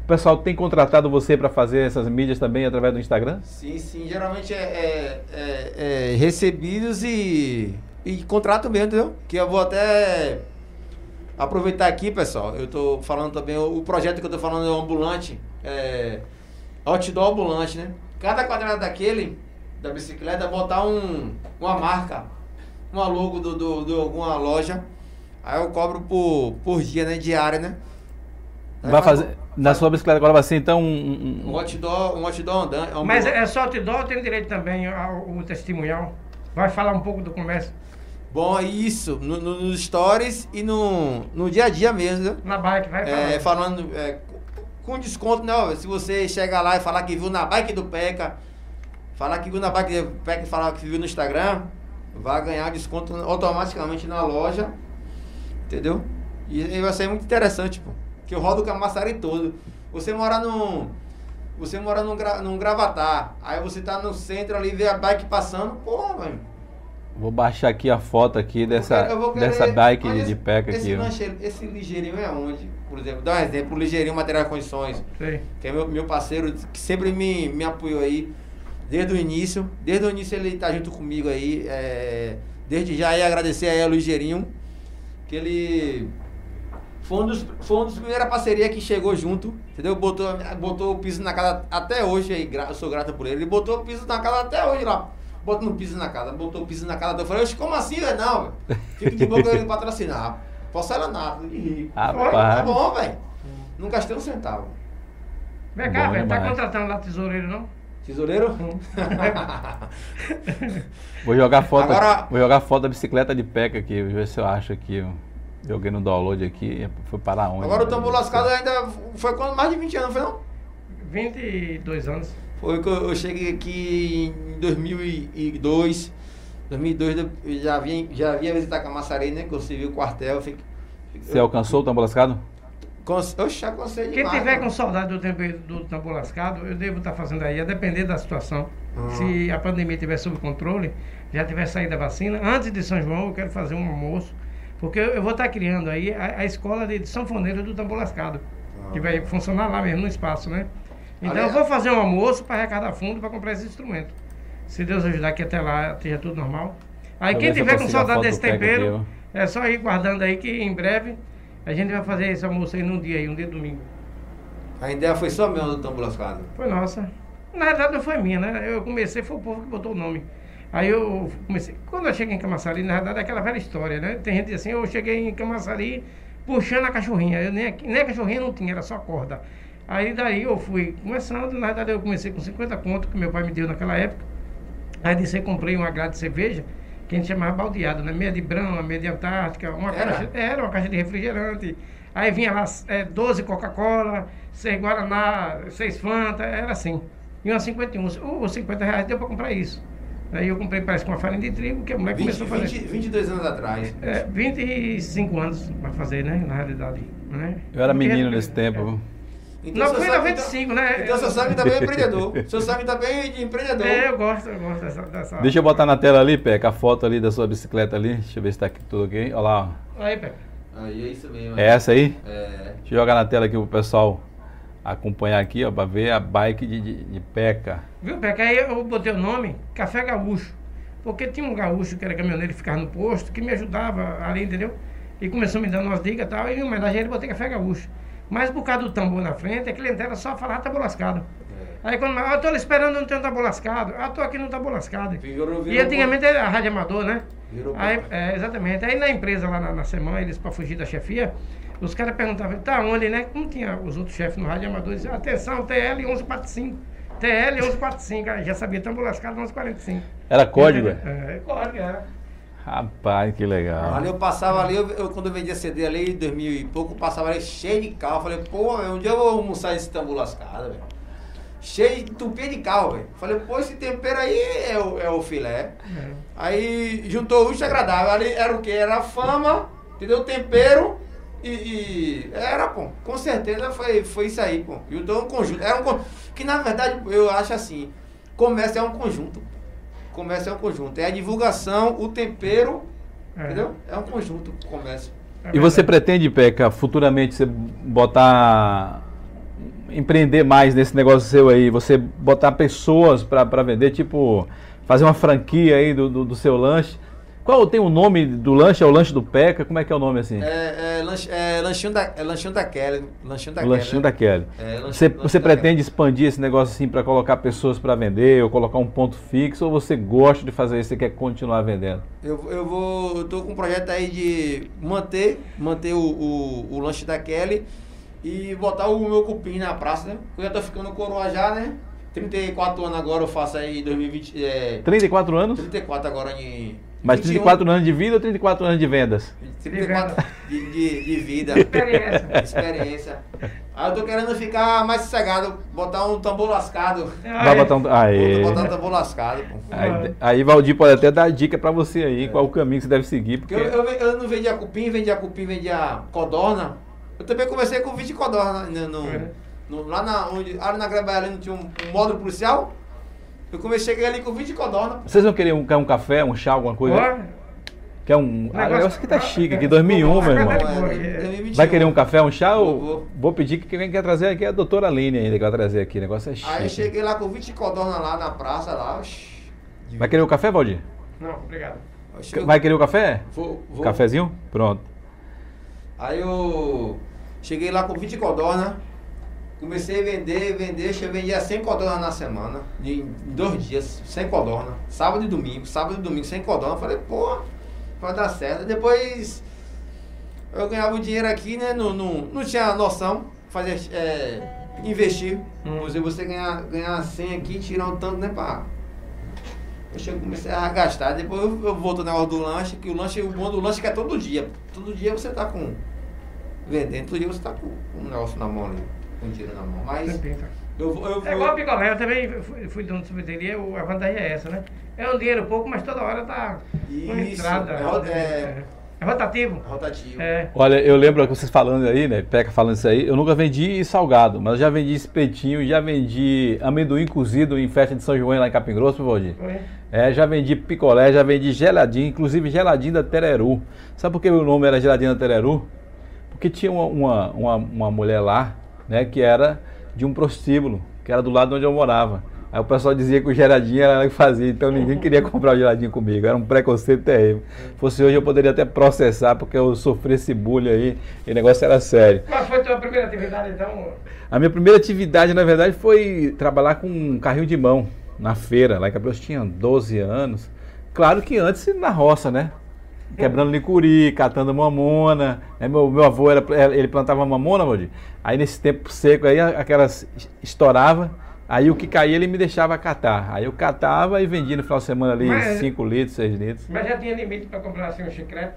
O pessoal tem contratado você para fazer essas mídias também através do Instagram? Sim, sim. Geralmente é, é, é, é recebidos e e contrato mesmo, entendeu? Que eu vou até aproveitar aqui, pessoal. Eu tô falando também, o projeto que eu tô falando é o ambulante, é outdoor ambulante, né? Cada quadrado daquele, da bicicleta, botar um, uma marca, uma logo do, do, de alguma loja. Aí eu cobro por, por dia, né? Diária, né? Aí vai fazer. Na sua bicicleta agora vai ser então um. Um, um outdoor, um outdoor andante. Um Mas é só outdoor ou tem direito também ao, ao testemunhal? Vai falar um pouco do comércio? Bom, é isso, no, no, nos stories e no, no dia a dia mesmo. Na bike, vai é, falando. É, com desconto, né? Se você chegar lá e falar que viu na bike do Peca, falar que viu na bike do Peca e falar que viu no Instagram, vai ganhar desconto automaticamente na loja. Entendeu? E, e vai ser muito interessante, pô. Que eu rodo o Camaçari todo. Você mora num. Você mora num, num gravatar. Aí você tá no centro ali, vê a bike passando, porra, velho Vou baixar aqui a foto aqui dessa, querer, dessa bike de, de peca esse aqui. Esse ligeirinho é onde? Por exemplo, dá um exemplo, o ligeirinho material condições. Sim. Que é meu, meu parceiro que sempre me, me apoiou aí. Desde o início. Desde o início ele tá junto comigo aí. É, desde já aí agradecer aí ao Ligeirinho. Que ele foi um dos, foi um dos primeiras parcerias que chegou junto, entendeu? Botou, botou o piso na casa até hoje aí, eu sou grato por ele. Ele botou o piso na casa até hoje lá botando piso na casa, botou piso na casa, eu falei, como assim, velho? Não, Fica de boca ele patrocinar. Porcelanato, de rico. Rapaz. Tá bom, velho. Não gastei um centavo. Vem cá, velho, tá contratando lá tesoureiro, não? Tesoureiro? <laughs> vou jogar foto. Agora, vou jogar foto da bicicleta de peca aqui, ver se eu acho aqui. Joguei no download aqui, foi para onde? Agora o tambor lascado ainda foi quando mais de 20 anos, foi não? 22 anos. Foi que eu cheguei aqui em 2002. 2002 eu já vim, já vinha visitar Camaçari, né? Que eu servi o quartel. Fiquei, Você eu, alcançou o tambor lascado? Eu já consegui Quem tiver com saudade do tempo do tambor lascado, eu devo estar fazendo aí, a depender da situação. Uhum. Se a pandemia estiver sob controle, já tiver saído a vacina, antes de São João eu quero fazer um almoço Porque eu, eu vou estar criando aí a, a escola de sanfoneiro do Tambor Lascado, ah. que vai funcionar lá mesmo no espaço, né? Então eu vou fazer um almoço para arrecadar fundo para comprar esse instrumento. Se Deus ajudar que até lá esteja tudo normal. Aí quem tiver com saudade desse tempero, é só ir guardando aí que em breve a gente vai fazer esse almoço aí num dia aí, um dia domingo. A ideia foi só mesmo do Lascado? Foi nossa. Na verdade não foi minha, né? Eu comecei, foi o povo que botou o nome. Aí eu comecei. Quando eu cheguei em Camaçari, na verdade é aquela velha história, né? Tem gente que diz assim, eu cheguei em Camaçari puxando a cachorrinha. Eu nem, nem a cachorrinha não tinha, era só corda. Aí daí eu fui começando, na verdade eu comecei com 50 contos que meu pai me deu naquela época. Aí disse, eu comprei uma grade de cerveja, que a gente chamava baldeado, né? Meia de Brahma, meia de Antártica, uma era? caixa. Era uma caixa de refrigerante. Aí vinha lá é, 12 Coca-Cola, 6 Guaraná, 6 Fanta, era assim. E uma 51. Os 50 reais deu para comprar isso. Aí eu comprei, parece com uma farinha de trigo, que a mulher 20, começou a fazer. 20, 22 anos atrás. É, 25 anos para fazer, né? Na realidade. Né? Eu era menino nesse tempo. Então, não, foi em 95, então, né? Então seu sangue também é <laughs> empreendedor. seu sangue também é de empreendedor. É, eu gosto, eu gosto dessa, dessa. Deixa eu botar na tela ali, Peca, a foto ali da sua bicicleta ali. Deixa eu ver se tá aqui tudo ok. Olha lá. Aí, Peca. Aí é isso mesmo. É essa aí? É. Deixa eu jogar na tela aqui pro pessoal acompanhar aqui, ó, pra ver a bike de, de, de Peca. Viu, Peca? Aí eu botei o nome Café Gaúcho. Porque tinha um gaúcho que era caminhoneiro e ficava no posto, que me ajudava ali, entendeu? E começou me dando umas dicas e tal, e em homenagem a ele botei Café Gaúcho. Mas por causa do tambor na frente, a clientela só falava tambor lascado. É. Aí quando eu tô esperando não ter um tambor lascado, ah, tô aqui no tambor lascado. Virou, virou e antigamente era rádio amador, né? Virou aí, é, exatamente. Aí na empresa lá na, na semana, eles para fugir da chefia, os caras perguntavam, tá onde, né? Como tinha os outros chefes no rádio amador, diziam, atenção, TL 1145. TL 1145, já sabia, tambor lascado 1145. Era código? É, é código, era. Rapaz, que legal. Ali eu passava ali, eu, eu, quando eu vendia CD ali, em 2000 e pouco, eu passava ali cheio de carro. Falei, pô, um dia eu vou almoçar esse tambor lascado, velho. Cheio de tupê de carro, velho. Falei, pô, esse tempero aí é o, é o filé. É. Aí juntou o agradável. Ali era o quê? Era a fama, entendeu? O tempero e, e, era, pô, com certeza foi, foi isso aí, pô. Juntou um conjunto. Era um conjunto. Que na verdade eu acho assim, comércio é um conjunto. Comércio é um conjunto. É a divulgação, o tempero, é. entendeu? É um conjunto comércio. É e você pretende, Peca, futuramente você botar. empreender mais nesse negócio seu aí? Você botar pessoas para vender, tipo, fazer uma franquia aí do, do, do seu lanche? Qual tem o nome do lanche? É o lanche do Peca? Como é que é o nome assim? É, é, lanche, é lanchinho, da, é lanchinho da Kelly. Lanchinho da o Lanchinho da Kelly. É, lanchinho, você você pretende Kelly. expandir esse negócio assim para colocar pessoas para vender ou colocar um ponto fixo ou você gosta de fazer isso e quer continuar vendendo? Eu, eu vou. Eu tô com um projeto aí de manter, manter o, o, o lanche da Kelly e botar o meu cupim na praça, né? Eu já tô ficando coroa já, né? 34 anos agora eu faço aí 2020. É, 34 anos? 34 agora em mas 34 21. anos de vida ou 34 anos de vendas? 34 de, de, de vida. Experiência. <laughs> Experiência. Aí eu tô querendo ficar mais sossegado, botar um tambor lascado. Vai botar um. Botar um tambor lascado. Pô. Aí, aí Valdir pode até dar dica pra você aí, é. qual o caminho que você deve seguir. Porque, porque eu, eu, eu, não vendia cupim, vendia cupim, vendia codorna. Eu também comecei com 20 codorna no, no, é. no, lá na, onde, ali na não tinha um, um módulo policial. Eu comecei a chegar ali com 20 codorna. Vocês não queriam um, um café, um chá, alguma coisa? Quer um. Ah, negócio que tá chique, aqui 2001, meu irmão. Vai querer um café, um chá? Vou, vou. vou pedir que quem quer trazer aqui é a doutora Aline ainda, que vai trazer aqui. O negócio é chique. Aí cheguei lá com 20 codorna lá na praça, lá. Vai querer o um café, Valdir? Não, obrigado. Vai querer o um café? Vou, vou. Cafezinho? Pronto. Aí eu cheguei lá com 20 codorna. Comecei a vender, vender, eu vendia 100 codornas na semana, em dois dias, 100 codornas. Sábado e domingo, sábado e domingo, 100 codornas. Falei, pô, vai dar certo. Depois eu ganhava o dinheiro aqui, né? Não, não, não tinha noção, fazer, é, investir. Hum. Você ganhar, ganhar 100 aqui, tirar um tanto, né, pá. Eu comecei a gastar, depois eu, eu volto no negócio do lanche, que o lanche, o bom do lanche é que é todo dia. Todo dia você tá com. Vendendo, todo dia você tá com um negócio na mão ali com tiro na mão. Mas. Eu, eu, eu, é igual a picolé, eu também fui, fui dono de sorveteria, a vantagem é essa, né? É um dinheiro pouco, mas toda hora tá Isso, entrada. É, é, é rotativo. Rotativo. É. Olha, eu lembro vocês falando aí, né? Peca falando isso aí. Eu nunca vendi salgado, mas já vendi espetinho, já vendi amendoim cozido em festa de São João lá em Capim Grosso, Valdir. É, já vendi picolé, já vendi geladinho, inclusive geladinho da Tereru. Sabe por que o nome era geladinho da Tereru? Porque tinha uma, uma, uma, uma mulher lá, né, que era de um prostíbulo, que era do lado onde eu morava. Aí o pessoal dizia que o geladinho era ela que fazia, então ninguém queria comprar o geladinho comigo. Era um preconceito terrível. Se fosse hoje eu poderia até processar, porque eu sofri esse bullying aí, e o negócio era sério. Qual foi a tua primeira atividade então? A minha primeira atividade, na verdade, foi trabalhar com um carrinho de mão na feira, lá em Cabrelos tinha 12 anos. Claro que antes na roça, né? Quebrando licuri, catando mamona. Né? Meu, meu avô era, ele plantava mamona, Modir. Aí nesse tempo seco aí, aquelas estourava. Aí o que caía ele me deixava catar. Aí eu catava e vendia no final de semana ali 5 litros, 6 litros. Mas já tinha limite para comprar assim um chiclete?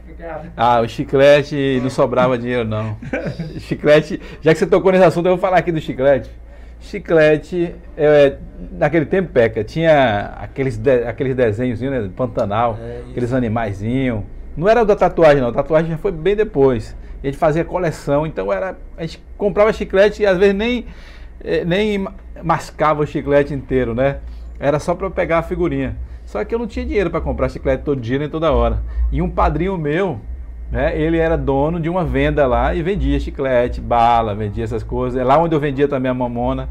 Ah, o chiclete não sobrava dinheiro não. <laughs> chiclete, já que você tocou nesse assunto, eu vou falar aqui do chiclete. Chiclete, é, naquele tempo, Peca, tinha aqueles, de, aqueles desenhos, né, Pantanal, é aqueles animaizinhos. Não era da tatuagem, não. A tatuagem já foi bem depois. Gente fazia coleção, então era. A gente comprava chiclete e às vezes nem, é, nem mascava o chiclete inteiro, né? Era só para pegar a figurinha. Só que eu não tinha dinheiro para comprar chiclete todo dia nem toda hora. E um padrinho meu, né, ele era dono de uma venda lá e vendia chiclete, bala, vendia essas coisas. É lá onde eu vendia também a mamona.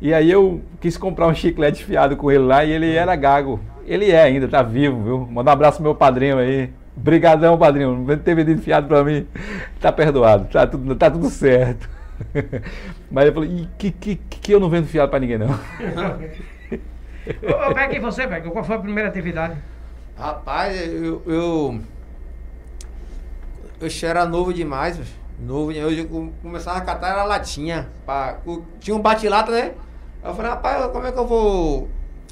E aí eu quis comprar um chiclete fiado com ele lá e ele era gago. Ele é ainda, tá vivo, viu? Manda um abraço pro meu padrinho aí. Obrigadão, padrinho. Não ter vendido fiado pra mim. Tá perdoado, tá tudo, tá tudo certo. <laughs> Mas eu falei, que, que, que eu não vendo fiado pra ninguém, não. Ô, Beck, e você, Beck? Qual foi a primeira atividade? Rapaz, eu, eu eu era novo demais, novo. Eu começava a catar era latinha. Pra, tinha um bate-lata, né? Eu falei, rapaz, como é que eu vou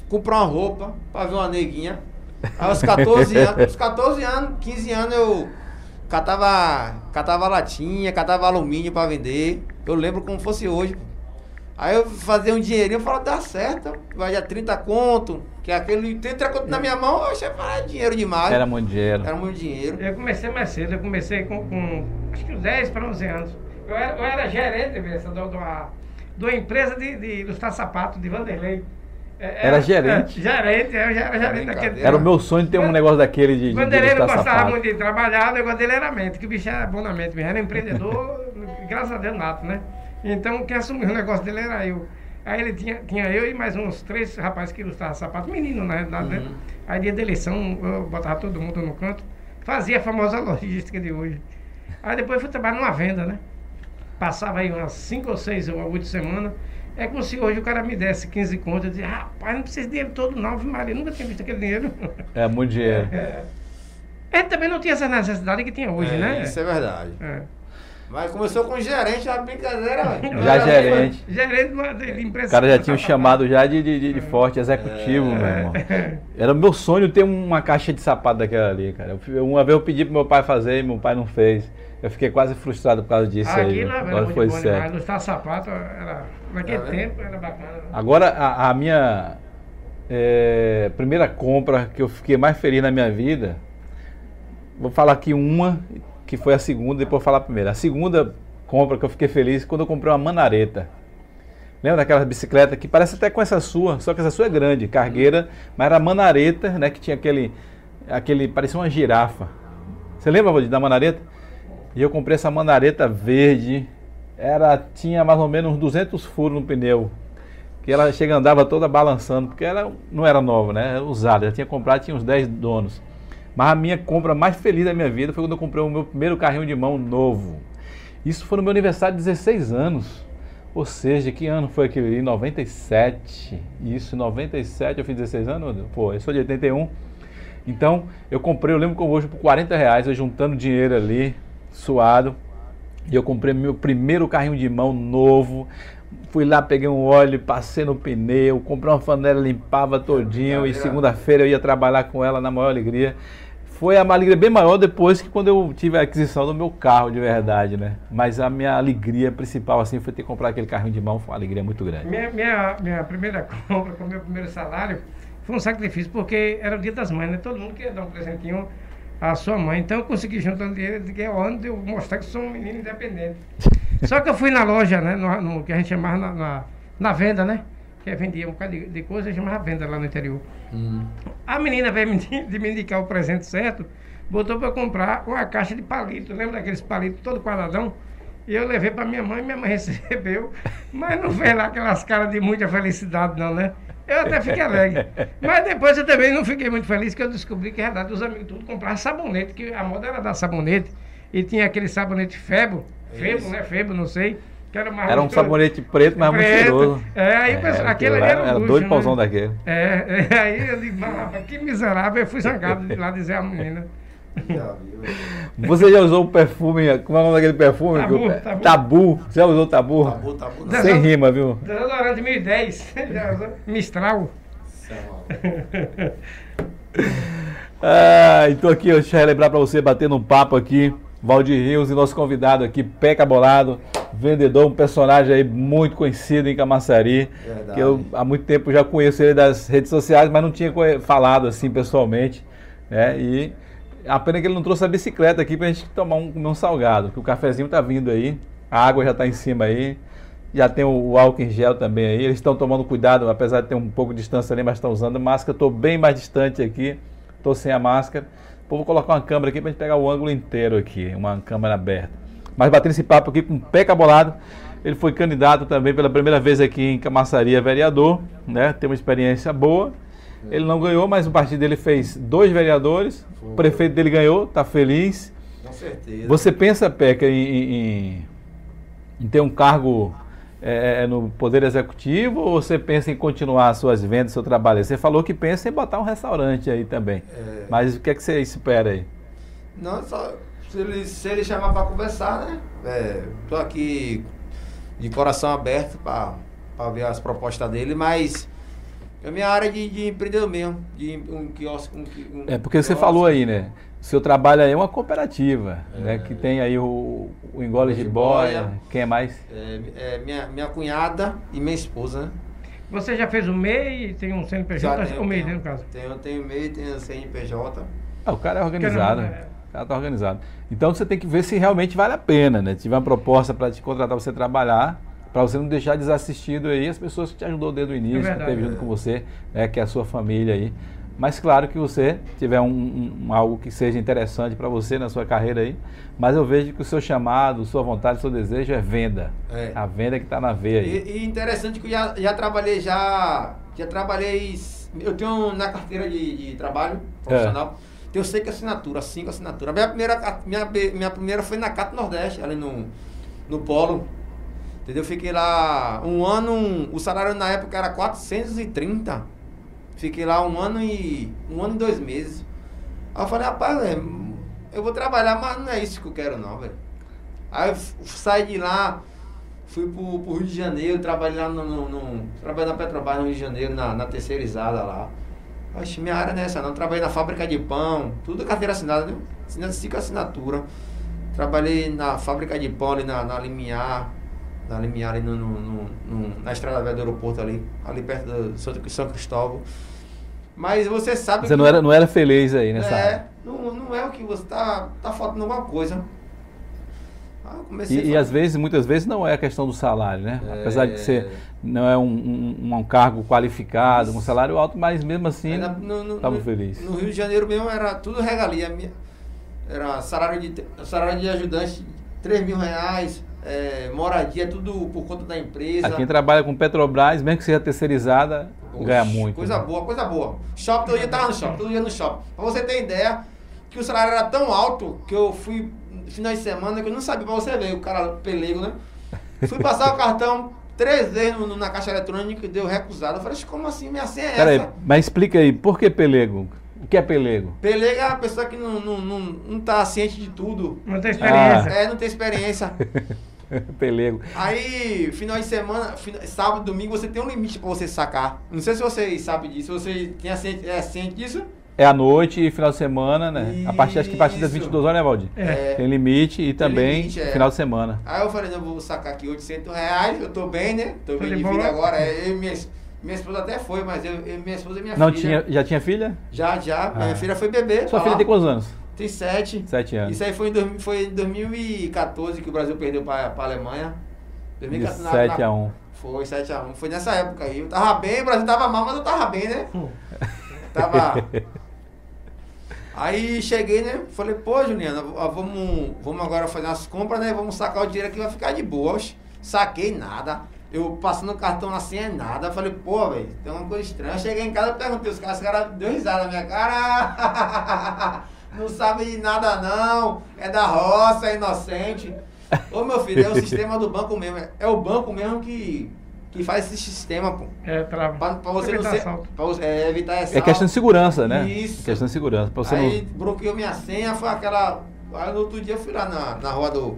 comprar uma roupa pra ver uma neguinha? Aí aos 14 anos, aos 14 anos, 15 anos eu catava, catava latinha, catava alumínio pra vender. Eu lembro como fosse hoje. Aí eu fazia um dinheirinho, eu falava, dá certo, vai dar 30 conto, que é aquele 30 conto na minha mão, eu achei que dinheiro demais. Era muito dinheiro. Era muito dinheiro. Eu comecei mais cedo, eu comecei com, com acho que uns 10 para 11 anos. Eu era, eu era gerente dessa, de, uma, de uma empresa de, de ilustrar sapato, de Vanderlei. É, era, era gerente? É, gerente, eu já era gerente daquele. Era o meu sonho de ter um negócio daquele de. Quando ele não gostava muito de trabalhar, o negócio dele era mente, que o bicho era bom na mente mesmo, era empreendedor, <laughs> graças a Deus, nato, né? Então, quem assumiu o negócio dele era eu. Aí ele tinha, tinha eu e mais uns três rapazes que ilustravam sapato, menino na realidade, né? uhum. né? Aí dia da eleição eu botava todo mundo no canto, fazia a famosa logística de hoje. Aí depois fui trabalhar numa venda, né? Passava aí umas cinco ou seis ou oito semanas. É como se hoje o cara me desse 15 contas e dizia, rapaz, não precisa de dinheiro todo não, Maria, nunca tinha visto aquele dinheiro. É, muito dinheiro. É. Ele também não tinha essa necessidade que tinha hoje, é, né? Isso é verdade. É. Mas começou com gerente, a brincadeira, velho. Já gerente. Gerente de empresa. O cara já tinha um chamado já de, de, de forte executivo, é. meu irmão. Era meu sonho ter uma caixa de sapato daquela ali, cara. Eu, uma vez eu pedi pro meu pai fazer e meu pai não fez. Eu fiquei quase frustrado por causa disso Aquilo aí. Aquilo era foi bom certo. Ilustrar sapato, era, naquele é, tempo era bacana. Né? Agora, a, a minha é, primeira compra que eu fiquei mais feliz na minha vida, vou falar aqui uma que foi a segunda, depois eu falar a primeira. A segunda compra que eu fiquei feliz quando eu comprei uma manareta. Lembra daquela bicicleta que parece até com essa sua, só que essa sua é grande, cargueira, mas era manareta, né, que tinha aquele aquele parecia uma girafa. Você lembra da manareta? E eu comprei essa manareta verde. Era tinha mais ou menos uns 200 furos no pneu. Que ela chega andava toda balançando, porque ela não era nova, né? Era usada, já tinha comprado, tinha uns 10 donos. Mas a minha compra mais feliz da minha vida foi quando eu comprei o meu primeiro carrinho de mão novo. Isso foi no meu aniversário de 16 anos. Ou seja, que ano foi aquele? Em 97. Isso, em 97 eu fiz 16 anos? Pô, eu sou de 81. Então, eu comprei, eu lembro que eu hoje por 40 reais, eu juntando dinheiro ali, suado. E eu comprei meu primeiro carrinho de mão novo. Fui lá, peguei um óleo, passei no pneu, comprei uma panela, limpava todinho. E segunda-feira eu ia trabalhar com ela na maior alegria foi uma alegria bem maior depois que quando eu tive a aquisição do meu carro de verdade, né? Mas a minha alegria principal, assim, foi ter comprado aquele carrinho de mão, foi uma alegria muito grande. Minha, minha, minha primeira <laughs> compra com meu primeiro salário foi um sacrifício, porque era o dia das mães, né? Todo mundo queria dar um presentinho à sua mãe. Então eu consegui juntar dinheiro que é ano de eu mostrar que sou um menino independente. <laughs> Só que eu fui na loja, né? No, no que a gente chamava na, na, na venda, né? que vendia um bocado de, de coisa, chamava venda lá no interior. Hum. A menina veio me, de me indicar o presente certo, botou para comprar uma caixa de palito, lembra daqueles palitos todo quadradão? E eu levei para minha mãe, minha mãe <laughs> recebeu, mas não fez lá aquelas caras de muita felicidade não, né? Eu até fiquei alegre. Mas depois eu também não fiquei muito feliz, que eu descobri que, na verdade, os amigos tudo compravam sabonete, que a moda era dar sabonete. E tinha aquele sabonete Febo, Febo, né? Febo, não sei. Que era, era um sabonete preto, mas preto. muito cheiroso. É, aí é, aquele era, era, um luxo, doido pauzão né? daquele. É, é, <laughs> aí eu digo, que miserável, eu fui zangado de lá dizer a menina. Você já usou o perfume, como é o nome daquele perfume? Tabu, tabu. tabu. Você já usou tabu? Tabu, tabu. Não. Sem rima, viu? Desodorante 2010. Mistral. ah, <laughs> então aqui, deixa eu relembrar para você, batendo um papo aqui. Valdir Rios e nosso convidado aqui, Peca Bolado, vendedor, um personagem aí muito conhecido em Camaçari, Verdade. que eu há muito tempo já conheço ele das redes sociais, mas não tinha falado assim pessoalmente, né? E a pena que ele não trouxe a bicicleta aqui pra gente tomar um, comer um salgado, que o cafezinho tá vindo aí, a água já tá em cima aí, já tem o, o álcool em gel também aí. Eles estão tomando cuidado, apesar de ter um pouco de distância ali, mas estão usando máscara. Estou bem mais distante aqui, estou sem a máscara. vou colocar uma câmera aqui para a gente pegar o ângulo inteiro aqui, uma câmera aberta. Mas batendo esse papo aqui com o Pé Cabolado, ele foi candidato também pela primeira vez aqui em Camaçaria vereador, né? Tem uma experiência boa ele não ganhou, mas o partido dele fez dois vereadores. O prefeito dele ganhou, está feliz. Com certeza. Você pensa, Peca, em, em, em ter um cargo é, é, no Poder Executivo ou você pensa em continuar suas vendas, seu trabalho? Você falou que pensa em botar um restaurante aí também. É... Mas o que é que você espera aí? Não, só se ele, se ele chamar para conversar, né? Estou é, aqui de coração aberto para ver as propostas dele, mas é a minha área de, de empreendedor mesmo, de um quiosque. Um, um é, porque você falou aí, né? O seu trabalho aí é uma cooperativa, é, né? Que tem aí o, o engole de, de boia, boia, quem é mais? É, é, minha, minha cunhada e minha esposa, né? Você já fez o MEI, tem um CNPJ, tenho, o MEI, né, no caso? Tenho, tenho MEI, tenho CNPJ. Ah, o cara é organizado. Não, é... O cara tá organizado. Então você tem que ver se realmente vale a pena, né? Se tiver uma proposta para te contratar você trabalhar, para você não deixar desassistido aí as pessoas que te ajudou desde o início, é verdade, que esteve junto é. com você, né, que é a sua família aí. Mas claro que você tiver um, um algo que seja interessante para você na sua carreira aí, mas eu vejo que o seu chamado, sua vontade, seu desejo é venda. É. A venda que está na veia aí. E, e, interessante que eu já, já trabalhei, já, já trabalhei, eu tenho na carteira de, de trabalho profissional, é. tenho seis assinatura, cinco assinaturas. Minha primeira, minha, minha primeira foi na Cato Nordeste, ali no, no Polo. Entendeu? Fiquei lá um ano, o salário na época era 430. Fiquei lá um ano e. um ano e dois meses. Aí eu falei, rapaz, eu vou trabalhar, mas não é isso que eu quero não, velho. Aí eu saí de lá, fui pro, pro Rio de Janeiro, trabalhei lá no, no, no. Trabalhei na Petrobras no Rio de Janeiro, na, na terceirizada lá. Acho minha área nessa não. Trabalhei na fábrica de pão, tudo carteira assinada? Cinco assinatura. Trabalhei na fábrica de pão ali na, na Limiar na Limiar, ali no, no, no, na estrada velha do aeroporto ali, ali perto do São Cristóvão. Mas você sabe Você que, não, era, não era feliz aí nessa É, não, não é o que você tá, tá faltando alguma coisa. Ah, e, e, às vezes, muitas vezes, não é a questão do salário, né? É... Apesar de ser não é um, um, um cargo qualificado, um salário alto, mas mesmo assim estava feliz. No Rio de Janeiro mesmo era tudo regalia. Era salário de, salário de ajudante, 3 mil reais, é, moradia, tudo por conta da empresa. quem trabalha com Petrobras, mesmo que seja terceirizada, Oxe, ganha muito. Coisa né? boa, coisa boa. Shopping, todo dia tava no shopping, todo dia no shopping. Pra você ter ideia, que o salário era tão alto que eu fui final de semana que eu não sabia, pra você ver, o cara pelego, né? Fui passar o cartão três vezes na caixa eletrônica e deu recusado. Eu falei, como assim? Minha senha é Pera essa? Aí, mas explica aí, por que pelego? O que é pelego? Pelego é a pessoa que não, não, não, não tá ciente de tudo. Não tem experiência. Ah. É, não tem experiência. <laughs> <laughs> Pelego. Aí, final de semana, sábado, domingo, você tem um limite para você sacar. Não sei se vocês sabem disso. Você tem a ciente, é ciente disso? É à noite e final de semana, né? Isso. A partir, acho que a partir das 22 horas, né, Valdir? É. Tem limite e também limite, é. final de semana. Aí eu falei, não, vou sacar aqui 800 reais, eu tô bem, né? Tô bem de vida agora. Eu, minha, minha esposa até foi, mas eu, eu minha esposa e minha não filha... Tinha, já tinha filha? Já, já. Ah. Minha filha foi bebê. Sua filha tem quantos anos? Tem sete. Sete anos. Isso aí foi em, foi em 2014 que o Brasil perdeu para a Alemanha. 2014, 7 a 1. Foi 7x1. Foi nessa época aí. Eu tava bem, o Brasil tava mal, mas eu tava bem, né? <laughs> Tava. Aí cheguei, né? Falei, pô, Juliana, vamos, vamos agora fazer as compras, né? Vamos sacar o dinheiro aqui, vai ficar de boa. Saquei nada. Eu passando o cartão na senha, nada. Falei, pô, velho, tem uma coisa estranha. Cheguei em casa e perguntei, os caras, os caras deu risada na minha cara. <laughs> não sabe de nada não. É da roça, é inocente. Ô meu filho, é o <laughs> sistema do banco mesmo. É o banco mesmo que que faz esse sistema, pô. É, pra, pra, pra você não ser. Pra você, é, evitar essa. É questão de segurança, né? Isso. É questão de segurança. Pra você aí não... bloqueou minha senha, foi aquela. Aí no outro dia eu fui lá na, na rua do.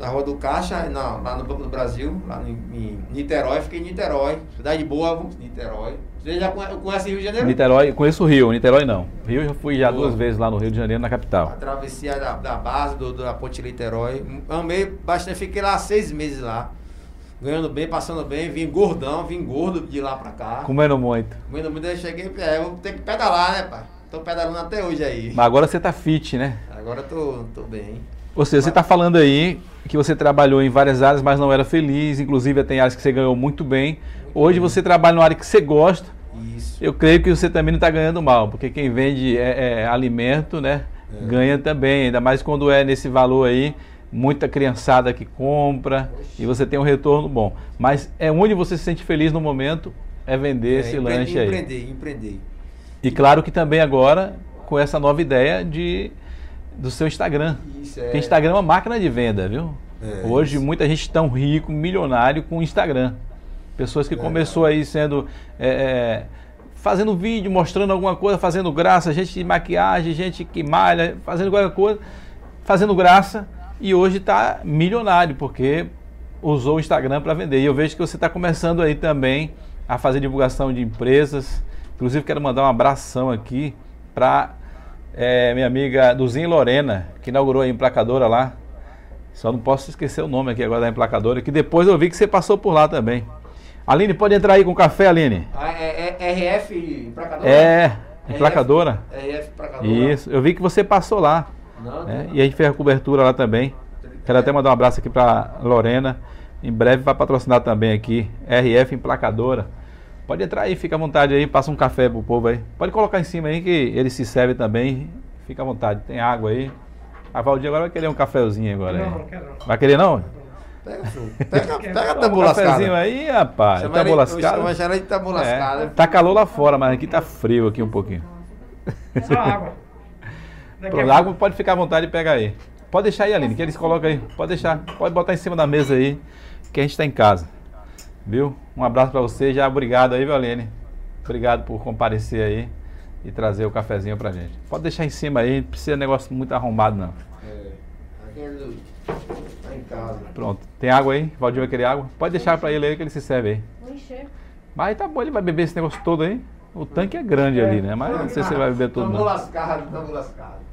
Na rua do Caixa, na, lá no Banco do Brasil, lá em, em Niterói, fiquei em Niterói, cidade boa, Niterói. Você já conhece Rio de Janeiro? Niterói, conheço o Rio, Niterói não. Rio eu fui já boa. duas vezes lá no Rio de Janeiro, na capital. A travessia da, da base do, da Ponte Niterói. Amei bastante, fiquei lá seis meses lá ganhando bem, passando bem, vim gordão, vim gordo de lá pra cá. Comendo muito. Comendo muito, aí cheguei, é, eu vou ter que pedalar, né, pai? Tô pedalando até hoje aí. Mas agora você tá fit, né? Agora tô, tô bem. Ou seja, você tá falando aí que você trabalhou em várias áreas, mas não era feliz, inclusive tem áreas que você ganhou muito bem. Hoje você trabalha numa área que você gosta. Isso. Eu creio que você também não está ganhando mal, porque quem vende é, é alimento, né? É. Ganha também, ainda mais quando é nesse valor aí muita criançada que compra e você tem um retorno bom. Mas é onde você se sente feliz no momento é vender é, esse empreender, lanche aí. Empreender, empreender. E claro que também agora com essa nova ideia de do seu Instagram. Isso, é... Porque Instagram é uma máquina de venda, viu? É, Hoje isso. muita gente tão rico, milionário com Instagram. Pessoas que é, começou aí sendo é, é, fazendo vídeo, mostrando alguma coisa, fazendo graça, gente de maquiagem, gente que malha, fazendo qualquer coisa, fazendo graça e hoje está milionário, porque usou o Instagram para vender. E eu vejo que você está começando aí também a fazer divulgação de empresas. Inclusive, quero mandar um abração aqui para é, minha amiga Duzinha Lorena, que inaugurou a emplacadora lá. Só não posso esquecer o nome aqui agora da emplacadora, que depois eu vi que você passou por lá também. Aline, pode entrar aí com café, Aline. Ah, é, é RF emplacadora? É, emplacadora. RF, RF emplacadora. Isso, eu vi que você passou lá. Não, é, e a gente fez a cobertura lá também. Quero até mandar um abraço aqui para Lorena. Em breve vai patrocinar também aqui. RF Emplacadora. Pode entrar aí, fica à vontade aí, passa um café pro povo aí. Pode colocar em cima aí que ele se serve também. Fica à vontade. Tem água aí. A Valdir agora vai querer um cafezinho agora. Não, não quero não. Vai querer não? Pega, pega, pega a tabu lascada. aí, rapaz. Chama tabu lascada. Chama de tabu lascada. É, tá calor lá fora, mas aqui tá frio aqui um pouquinho. Só água. <laughs> Pronto, água pode ficar à vontade e pegar aí. Pode deixar aí, Aline, que eles colocam aí. Pode deixar. Pode botar em cima da mesa aí, que a gente está em casa. Viu? Um abraço para você. Já obrigado aí, viu, Aline? Obrigado por comparecer aí e trazer o cafezinho pra gente. Pode deixar em cima aí, não precisa de negócio muito arrombado, não. É. Aqui é tá em casa. Pronto. Tem água aí? Valdir vai querer água? Pode deixar para ele aí que ele se serve aí. Vou encher. Mas tá bom, ele vai beber esse negócio todo aí. O tanque é grande é. ali, né? Mas não sei se você vai beber tudo. Tamo lascado, tamo lascado.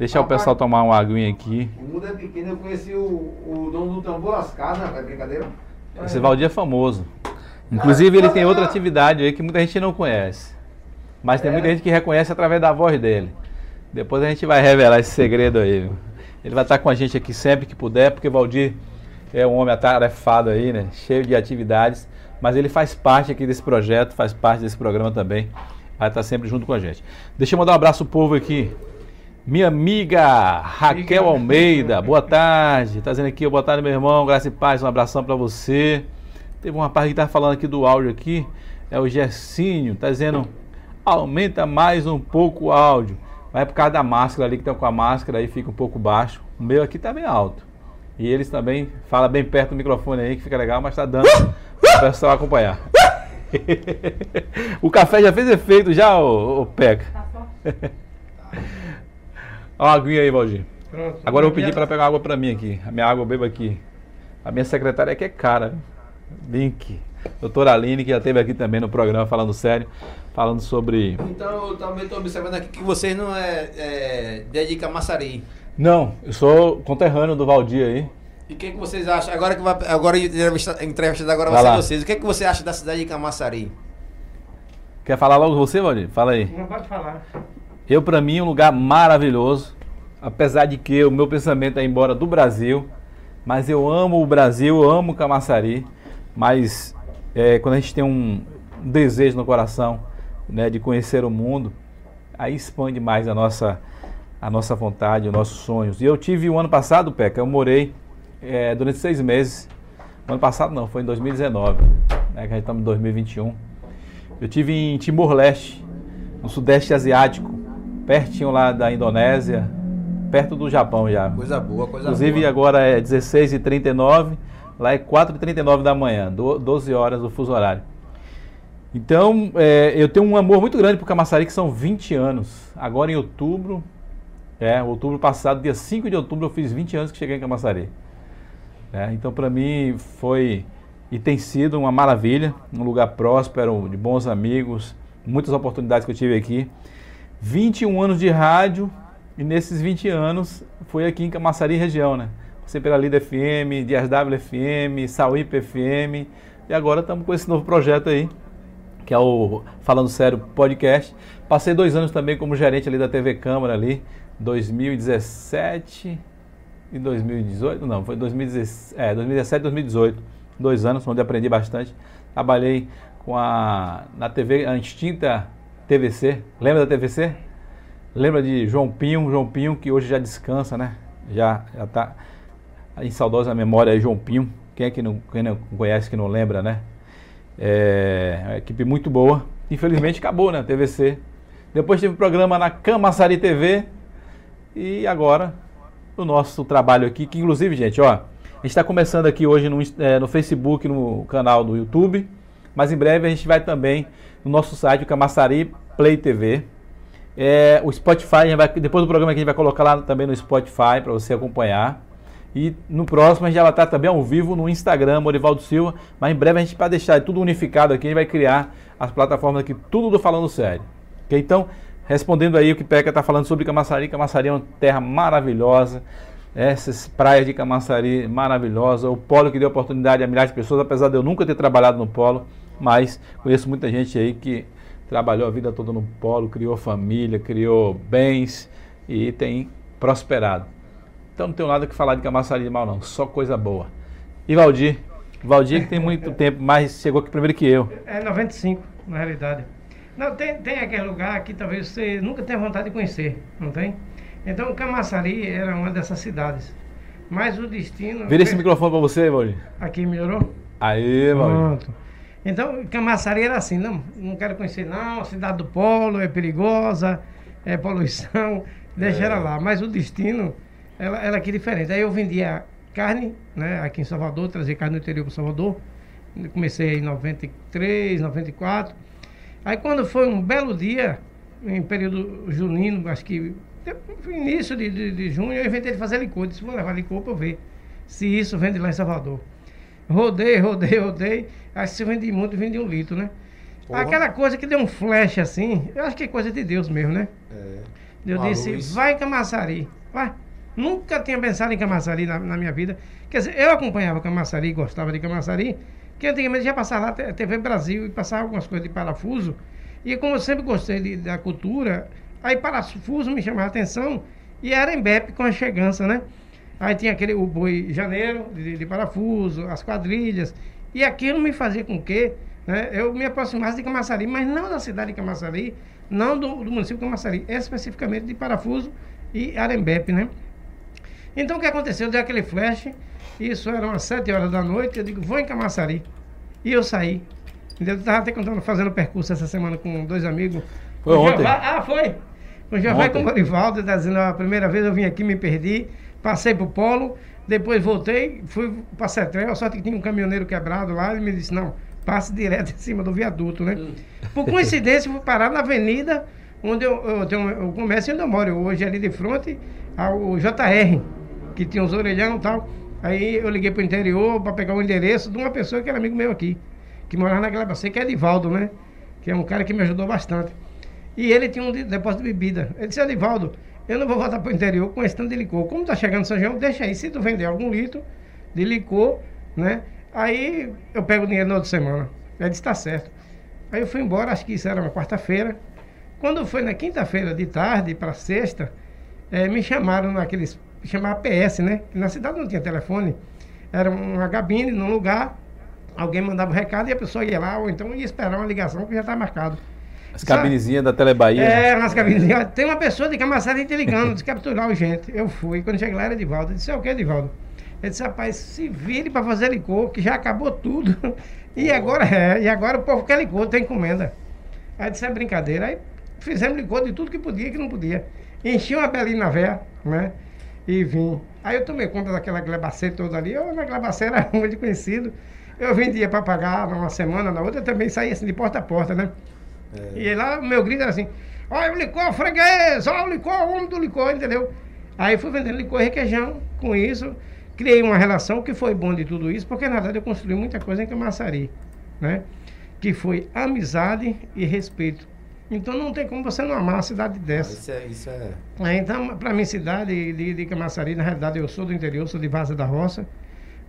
Deixar o pessoal tomar uma aguinha aqui. O mundo é pequeno, eu conheci o, o dono do tambor lascado, né? É brincadeira? Esse Valdir é famoso. Inclusive ele tem outra atividade aí que muita gente não conhece. Mas tem muita gente que reconhece através da voz dele. Depois a gente vai revelar esse segredo aí. Ele vai estar com a gente aqui sempre que puder, porque o Valdir é um homem atarefado aí, né? Cheio de atividades. Mas ele faz parte aqui desse projeto, faz parte desse programa também. Vai estar sempre junto com a gente. Deixa eu mandar um abraço pro povo aqui. Minha amiga Raquel Almeida, boa tarde. Está dizendo aqui, boa tarde, meu irmão. Graça e paz, um abração para você. Teve um rapaz que está falando aqui do áudio aqui, é o Gersinho, está dizendo, aumenta mais um pouco o áudio. Vai por causa da máscara ali, que estão com a máscara, aí fica um pouco baixo. O meu aqui está bem alto. E eles também, fala bem perto do microfone aí, que fica legal, mas está dando para o pessoal acompanhar. <laughs> o café já fez efeito já, ô, ô Peca? Tá <laughs> Ó, a aguinha aí, Valdir. Pronto. Agora eu vou pedir para pegar água para mim aqui. A minha água eu bebo aqui. A minha secretária é que é cara. Link. Doutora Aline, que já esteve aqui também no programa falando sério, falando sobre. Então eu também estou observando aqui que você não é, é dedica Massari. Não, eu sou conterrâneo do Valdir aí. E o que, que vocês acham? Agora que vai. Agora entrevista, entrevista agora vai, vai ser vocês. O que, que você acha da cidade de Camaçari? Quer falar logo você, Valdir? Fala aí. Não pode falar. Eu, para mim, um lugar maravilhoso. Apesar de que o meu pensamento é embora do Brasil. mas eu amo o Brasil, eu amo Camaçari, mas é, quando a gente tem um desejo no coração né, de conhecer o mundo, aí expande mais a nossa, a nossa vontade, os nossos sonhos. E eu tive o ano passado, Peca, eu morei é, durante seis meses. Ano passado não, foi em 2019, né, que a gente estamos em 2021. Eu tive em Timor-Leste, no Sudeste Asiático, pertinho lá da Indonésia, perto do Japão já. Coisa boa, coisa Inclusive, boa. agora é 16h39, lá é 4h39 da manhã, 12 horas do fuso horário. Então, é, eu tenho um amor muito grande por Camaçari, que são 20 anos. Agora em outubro, é, outubro passado, dia 5 de outubro, eu fiz 20 anos que cheguei em Camaçari. É, então, para mim, foi e tem sido uma maravilha, um lugar próspero, de bons amigos, muitas oportunidades que eu tive aqui. 21 anos de rádio, e nesses 20 anos foi aqui em Camaçari região, né? Passei pela Lida FM, DSW FM, Sauípe FM, e agora estamos com esse novo projeto aí, que é o Falando Sério Podcast. Passei dois anos também como gerente ali da TV Câmara ali, 2017 e 2018, não, foi 2017, é, 2017 2018, dois anos, onde aprendi bastante. Trabalhei com a, na TV, a extinta TVC, lembra da TVC? Lembra de João Pinho, João Pinho que hoje já descansa, né? Já está em saudosa memória João Pinho. Quem é que não, quem não conhece, que não lembra, né? É, uma equipe muito boa. Infelizmente acabou, né? TVC. Depois teve um programa na Camaçari TV. E agora o nosso trabalho aqui, que inclusive, gente, ó, a gente está começando aqui hoje no, é, no Facebook, no canal do YouTube. Mas em breve a gente vai também no nosso site, o Camaçari Play TV. É, o Spotify, vai, depois do programa aqui a gente vai colocar lá também no Spotify para você acompanhar. E no próximo a gente vai estar também ao vivo no Instagram, Morivaldo Silva. Mas em breve a gente, para deixar tudo unificado aqui, a gente vai criar as plataformas aqui, tudo do Falando Sério. Okay? Então, respondendo aí o que Peca está falando sobre Camaçari, Camaçari é uma terra maravilhosa. Essas praias de Camaçari maravilhosa, o polo que deu oportunidade a milhares de pessoas, apesar de eu nunca ter trabalhado no polo, mas conheço muita gente aí que trabalhou a vida toda no polo, criou família, criou bens e tem prosperado. Então não tenho nada que falar de Camaçari de mal, não. Só coisa boa. E Valdir? Valdir que tem muito <laughs> tempo, mas chegou aqui primeiro que eu. É 95, na realidade. Não, tem, tem aquele lugar que talvez você nunca tenha vontade de conhecer, não tem? Então Camaçari era uma dessas cidades. Mas o destino. Vira esse microfone para você, Valdir. Aqui melhorou? Aí, Valdir. Pronto. Então, Camaçari era assim, não, não quero conhecer não, a cidade do polo é perigosa, é poluição, <laughs> deixa é. ela lá. Mas o destino ela, era aqui diferente. Aí eu vendia carne, né, aqui em Salvador, trazia carne do interior para Salvador. Comecei em 93, 94. Aí quando foi um belo dia, em período junino, acho que início de, de, de junho, eu inventei de fazer licor. Disse, vou levar licor para ver se isso vende lá em Salvador. Rodei, rodei, rodei. Aí se vendi muito, vendi um litro, né? Porra. Aquela coisa que deu um flash assim, eu acho que é coisa de Deus mesmo, né? É. Eu Uma disse, luz. vai Camaçari, vai. Nunca tinha pensado em Camaçari na, na, minha vida. Quer dizer, eu acompanhava Camaçari, gostava de Camaçari, que antigamente já passava lá TV Brasil e passava algumas coisas de parafuso. E como eu sempre gostei de, da cultura, aí parafuso me chamava a atenção e era em Bepe com a chegança, né? Aí tinha aquele, o boi janeiro de, de parafuso, as quadrilhas. E aquilo me fazia com que né, eu me aproximasse de Camaçari, mas não da cidade de Camaçari, não do, do município de Camaçari, especificamente de Parafuso e Arembepe, né? Então o que aconteceu? Deu aquele flash, isso era umas 7 horas da noite, eu digo, vou em Camaçari. E eu saí. Eu estava até contando, fazendo percurso essa semana com dois amigos. Foi ontem? ah, foi. Com o Jeová e com o Morivaldo, tá dizendo, a primeira vez eu vim aqui, me perdi passei para o polo, depois voltei, fui para Cetrel, só que tinha um caminhoneiro quebrado lá, ele me disse, não, passe direto em cima do viaduto, né? Hum. Por coincidência, fui parar na avenida onde eu, eu tenho o comércio onde eu moro hoje, ali de frente ao JR, que tinha uns orelhão e tal. Aí eu liguei para o interior para pegar o endereço de uma pessoa que era amigo meu aqui, que morava naquela bacia, que é Edivaldo, né? Que é um cara que me ajudou bastante. E ele tinha um depósito de bebida. Ele disse, Edivaldo, eu não vou voltar para o interior com esse tanto de licor. Como está chegando São João, deixa aí. Se tu vender algum litro de licor, né? Aí eu pego o dinheiro na outra semana. Ele disse, tá certo. Aí eu fui embora, acho que isso era uma quarta-feira. Quando foi na quinta-feira de tarde para sexta, é, me chamaram naqueles chamava PS, né? Na cidade não tinha telefone. Era uma cabine num lugar, alguém mandava um recado e a pessoa ia lá, ou então ia esperar uma ligação que já está marcado. As cabinezinhas da Telebahia. É, nas cabinezinhas. Tem uma pessoa de Camaçari te ligando, de capturar o gente. Eu fui. Quando cheguei lá era Edivaldo. Eu disse, é o que, Edivaldo? Ele disse, rapaz, se vire para fazer licor, que já acabou tudo. <laughs> E agora é, e agora o povo quer licor, tem encomenda. Aí disse, é brincadeira. Aí fizemos licor de tudo que podia e que não podia. Enchi uma belina véia, né? E vim. Aí eu tomei conta daquela glebacê toda ali. Eu na glebacê era <laughs> muito conhecido. Eu vendia para pagar numa semana, na outra eu também saía assim de porta a porta, né? É. E lá o meu grito era assim, olha o licor freguês, olha o licor, o homem do licor, entendeu? Aí fui vendendo licor e requeijão com isso, criei uma relação que foi bom de tudo isso, porque na verdade eu construí muita coisa em Camaçari, né? Que foi amizade e respeito. Então não tem como você não amar uma cidade dessa. isso é. Isso é... é então, para mim, cidade de, de Camaçari, na realidade eu sou do interior, sou de Vaza da Roça,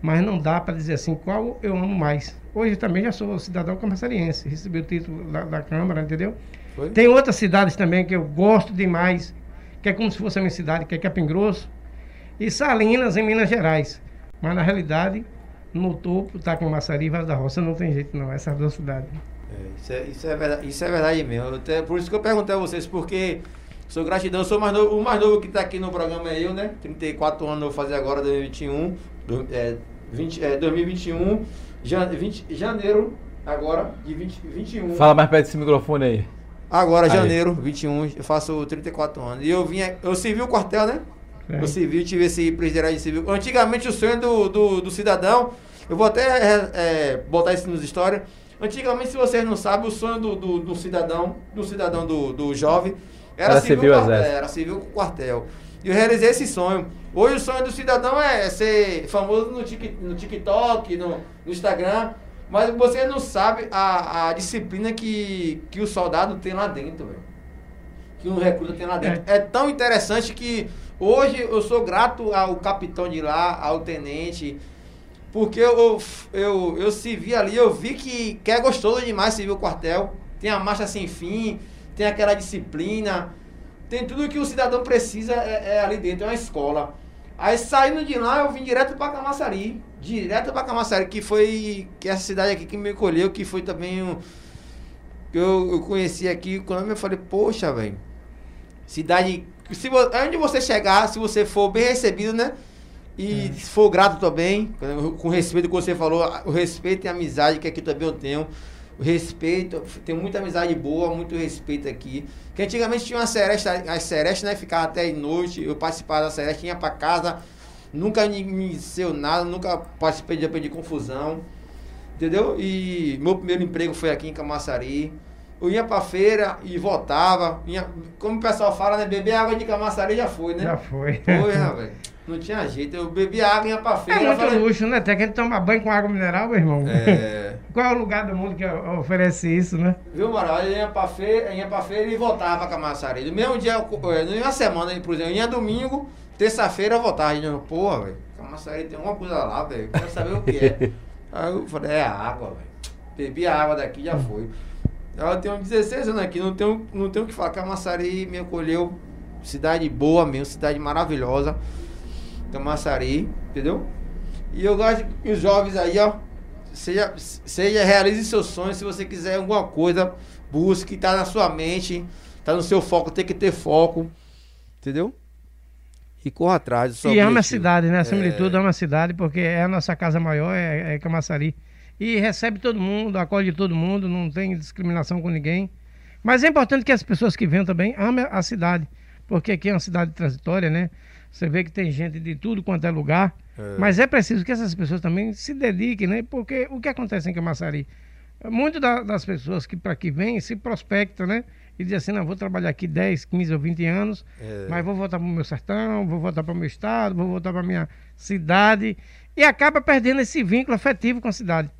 mas não dá para dizer assim qual eu amo mais. Hoje também já sou cidadão camaçariense, recebi o título da, da Câmara, entendeu? Foi? Tem outras cidades também que eu gosto demais, que é como se fosse a minha cidade, que é Capim Grosso, e Salinas, em Minas Gerais. Mas na realidade, no topo está com Maçari e Vaz da Roça, não tem jeito não, essas duas cidades. É, isso, é, isso, é verdade, isso é verdade mesmo. Até, por isso que eu perguntei a vocês, porque sou gratidão, sou mais novo, o mais novo que está aqui no programa é eu, né? 34 anos eu vou fazer agora, 2021. Do, é, 20, é, 2021, jane, 20, janeiro agora, de 20, 21. Fala mais perto desse microfone aí. Agora, aí. janeiro 21, eu faço 34 anos. E eu vinha, eu servi o quartel, né? É. Eu servi, tive esse presidiário de civil. Antigamente o sonho do, do, do cidadão, eu vou até é, é, botar isso nos histórias. Antigamente, se vocês não sabem, o sonho do, do, do cidadão, do cidadão do, do jovem, era, era civil, civil era civil com quartel. E eu realizei esse sonho. Hoje o sonho do cidadão é ser famoso no, tic, no TikTok, no, no Instagram. Mas você não sabe a, a disciplina que, que o soldado tem lá dentro, velho. Que um recruta tem lá dentro. É. é tão interessante que hoje eu sou grato ao capitão de lá, ao tenente. Porque eu, eu, eu servi ali, eu vi que, que é gostoso demais servir o quartel. Tem a marcha sem fim, tem aquela disciplina tem tudo que o cidadão precisa é, é ali dentro, é uma escola. Aí saindo de lá, eu vim direto para Camaçari. Direto para Camaçari, que foi que essa cidade aqui que me colheu, que foi também um. Que eu, eu conheci aqui, quando eu falei, poxa, velho. Cidade. Se, onde você chegar, se você for bem recebido, né? E é. for grato também, com respeito que você falou, o respeito e a amizade que aqui também eu tenho respeito, tem muita amizade boa, muito respeito aqui. Que antigamente tinha uma seresta, as serestas, né? Ficava até noite, eu participava da seresta, ia para casa, nunca me seu nada, nunca participei de, de confusão. Entendeu? E meu primeiro emprego foi aqui em Camaçari. Eu ia pra feira e voltava. Ia, como o pessoal fala, né? Beber água de Camaçari já foi, né? Já foi. Foi, né, velho? <laughs> Não tinha jeito. Eu bebi água e ia pra feira. É muito falei... luxo, né? Tem que tomar banho com água mineral, meu irmão. É. <laughs> Qual é o lugar do mundo que oferece isso, né? Viu, Moral? Eu ia pra feira, ia pra feira e voltava pra Camaçari. No mesmo dia, não ia uma semana, por exemplo, eu ia domingo, terça-feira eu voltava. Eu, porra, velho, Camaçari tem uma coisa lá, velho. Quero saber o que é. <laughs> Aí eu falei, é água, velho. Bebi a água daqui já foi. Eu tenho 16 anos aqui, não tenho, não tenho o que falar. Camaçari me acolheu, cidade boa mesmo, cidade maravilhosa. Camaçari, entendeu? E eu gosto que os jovens aí, ó, seja, seja realize seus sonhos. Se você quiser alguma coisa, busque, tá na sua mente, tá no seu foco, tem que ter foco, entendeu? E corra atrás. E objetivo. ama a cidade, né? Acima é... de tudo, ama a cidade, porque é a nossa casa maior, é, é Camaçari. E recebe todo mundo, acolhe todo mundo, não tem discriminação com ninguém. Mas é importante que as pessoas que venham também amem a cidade, porque aqui é uma cidade transitória, né? Você vê que tem gente de tudo quanto é lugar. É. Mas é preciso que essas pessoas também se dediquem, né? Porque o que acontece em Camaçari? Muitas da, das pessoas que para aqui vêm se prospectam, né? E dizem assim, não, vou trabalhar aqui 10, 15 ou 20 anos, é. mas vou voltar para o meu sertão, vou voltar para o meu estado, vou voltar para a minha cidade. E acaba perdendo esse vínculo afetivo com a cidade.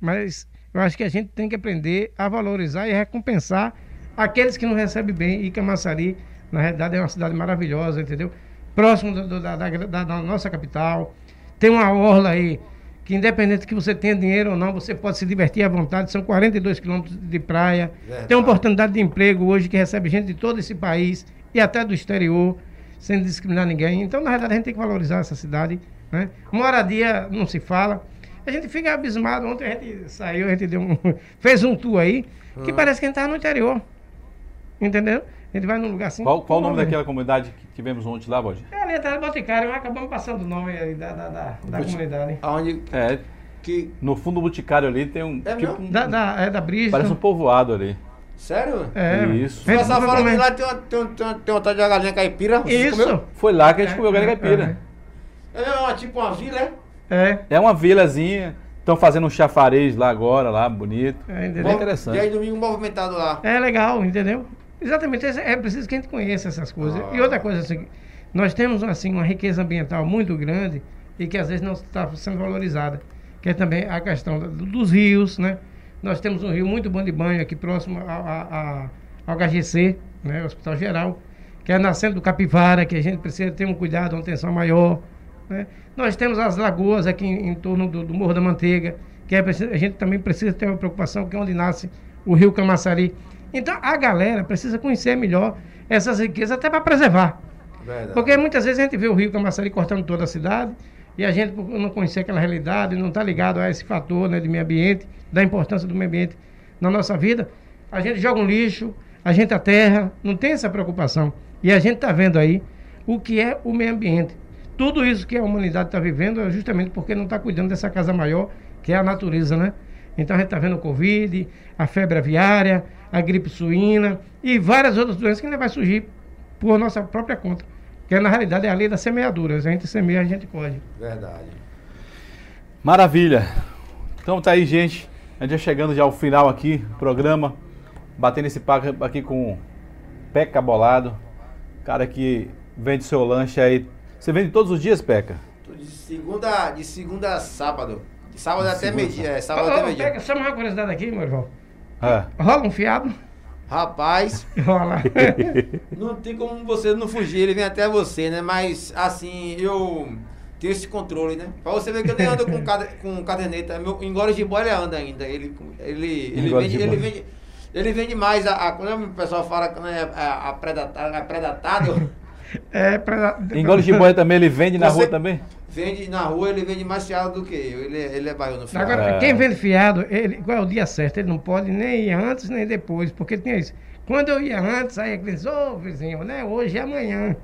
Mas eu acho que a gente tem que aprender a valorizar e recompensar aqueles que não recebem bem. E Camaçari, na realidade, é uma cidade maravilhosa, entendeu? Próximo do, do, da, da, da, nossa capital. Tem uma orla aí que independente que você tenha dinheiro ou não, você pode se divertir à vontade. São 42 quilômetros de praia. Verdade. Tem uma oportunidade de emprego hoje que recebe gente de todo esse país e até do exterior. sem discriminar ninguém. Então, na verdade, a gente tem que valorizar essa cidade. Né? Moradia não se fala. A gente fica abismado. Ontem a gente saiu, a gente deu um, <laughs> fez um tour aí, que uhum. parece que a gente estava no interior. Entendeu? A gente vai num lugar assim. Qual, qual o nome daquela comunidade que tivemos ontem lá, Bode? É ali atrás do Boticário, acabamos passando o nome da, da, da, da comunidade. Aonde? É. Que... No fundo do Boticário ali tem um. É, tipo, um, da, da, é da Brisa. Parece um povoado ali. Sério? É. Isso. Se passar fora de lá, tem uma, tem, uma, tem, uma, tem uma tal de galinha caipira. Isso. Foi lá que a gente é, comeu galinha é, caipira. É, é uma, tipo uma vila, é? É. É uma vilazinha. Estão fazendo um chafarês lá agora, lá, bonito. É, entendeu? interessante. E aí domingo movimentado lá. É legal, entendeu? Exatamente, é preciso que a gente conheça essas coisas. Ah. E outra coisa, assim, nós temos assim, uma riqueza ambiental muito grande e que às vezes não está sendo valorizada, que é também a questão dos rios, né? Nós temos um rio muito bom de banho aqui próximo ao, ao HGC, né? Hospital Geral, que é nascendo do Capivara, que a gente precisa ter um cuidado, uma atenção maior. Né? Nós temos as lagoas aqui em, em torno do, do, Morro da Manteiga, que é, a gente também precisa ter uma preocupação, que é onde nasce o rio Camaçari. Então a galera precisa conhecer melhor essas riquezas até para preservar. Verdade. Porque muitas vezes a gente vê o rio Camaçari cortando toda a cidade e a gente não conhecer aquela realidade, não está ligado a esse fator né, de meio ambiente, da importância do meio ambiente na nossa vida. A gente joga um lixo, a gente a terra, não tem essa preocupação. E a gente está vendo aí o que é o meio ambiente. Tudo isso que a humanidade está vivendo é justamente porque não está cuidando dessa casa maior, que é a natureza, né? Então a gente está vendo o Covid, a febre aviária, a gripe suína e várias outras doenças que ainda vai surgir por nossa própria conta. Que na realidade é a lei da semeadura. A gente semeia, a gente colhe. Verdade. Maravilha. Então tá aí, gente. A gente já chegando já ao final aqui, programa. Batendo esse papo aqui com Peca Bolado. Cara que vende seu lanche aí. Você vende todos os dias, Peca? De segunda, de segunda a sábado. De sábado de até meio-dia. É, sábado oh, até meio-dia. Peca, só uma curiosidade aqui, meu irmão. É. Rola um fiado? Rapaz. <laughs> Rola. <laughs> não tem como você não fugir, ele vem até você, né? Mas, assim, eu tenho esse controle, né? Pra você ver que eu nem ando com, cade, com caderneta. Meu engole de bola ele anda ainda. Ele, ele, ele, vende, ele, vende, ele vende mais a, a. Quando o pessoal fala que é a, a, predata, a predatado. É, pra... Engole de boia também, ele vende na rua também? Vende na rua, ele vende mais fiado do que eu. Ele, ele é baiano no fiado. Agora, é. quem vende fiado, ele, qual é o dia certo? Ele não pode nem ir antes nem depois, porque tem isso. Quando eu ia antes, aí ele diz, ô oh, vizinho, né? Hoje é amanhã.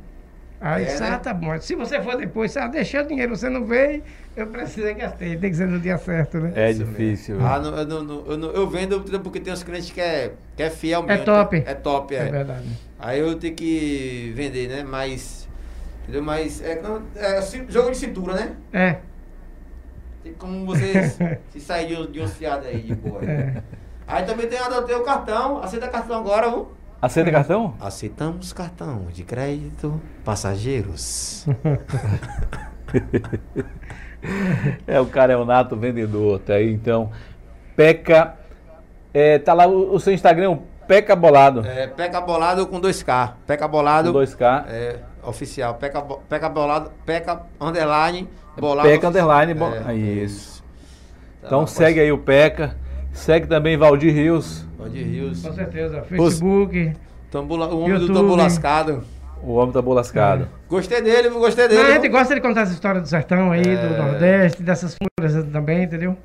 Aí, é, ah, né? tá bom. Se você for depois, ah, deixei o dinheiro, você não veio, eu precisei gastei. Tem que ser no dia certo, né? É difícil. Ah, não, eu, não, eu, não, eu, vendo porque tem uns clientes que é, que é fiel mesmo. É top. É top, é. É verdade. Aí eu tenho que vender, né? Mas. Entendeu? Mas é, é jogo de cintura, né? É. Tem como você <laughs> se sair de, de um fiado aí de boa. É. Aí também tem, adotei o cartão, aceita cartão agora, viu? Aceita <laughs> cartão? Aceitamos cartão de crédito passageiros. <laughs> é, o cara é o nato vendedor, tá aí então. Peca. É, tá lá o, o seu Instagram, Peca Bolado. É, Peca Bolado com 2K. Peca Bolado. Com 2K. É, oficial. Peca, Peca Bolado, Peca Underline Bolado. Peca Underline, bo... é, isso. Então tá, segue aí o Peca. Segue também Valdir Rios. Valdir Rios. Com certeza. Facebook. Tambula, o homem YouTube. do tambo lascado. O homem tambo lascado. É. Gostei dele, gostei dele. Não, a gente gosta de contar essa história do sertão aí, é. do Nordeste, dessas coisas também, entendeu?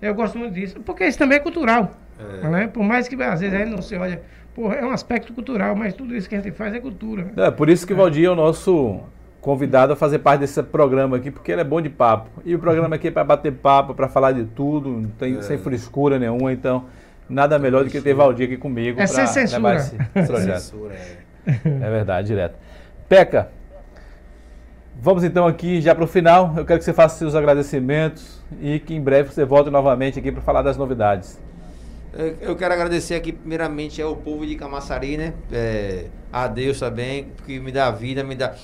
Eu gosto muito disso. Porque isso também é cultural. É. Né? Por mais que às vezes a gente não se olha. Porra, é um aspecto cultural, mas tudo isso que a gente faz é cultura. É, por isso que o Valdir é o nosso convidado a fazer parte desse programa aqui, porque ele é bom de papo. E o programa aqui é para bater papo, para falar de tudo, não tem, é. sem frescura nenhuma, então nada melhor do que ter Valdir aqui comigo é para levar esse projeto. Censura, é. é verdade, direto. Peca, vamos então aqui já para o final. Eu quero que você faça seus agradecimentos e que em breve você volte novamente aqui para falar das novidades. Eu quero agradecer aqui primeiramente ao povo de Camaçari, né? É, a Deus também, que me dá vida, me dá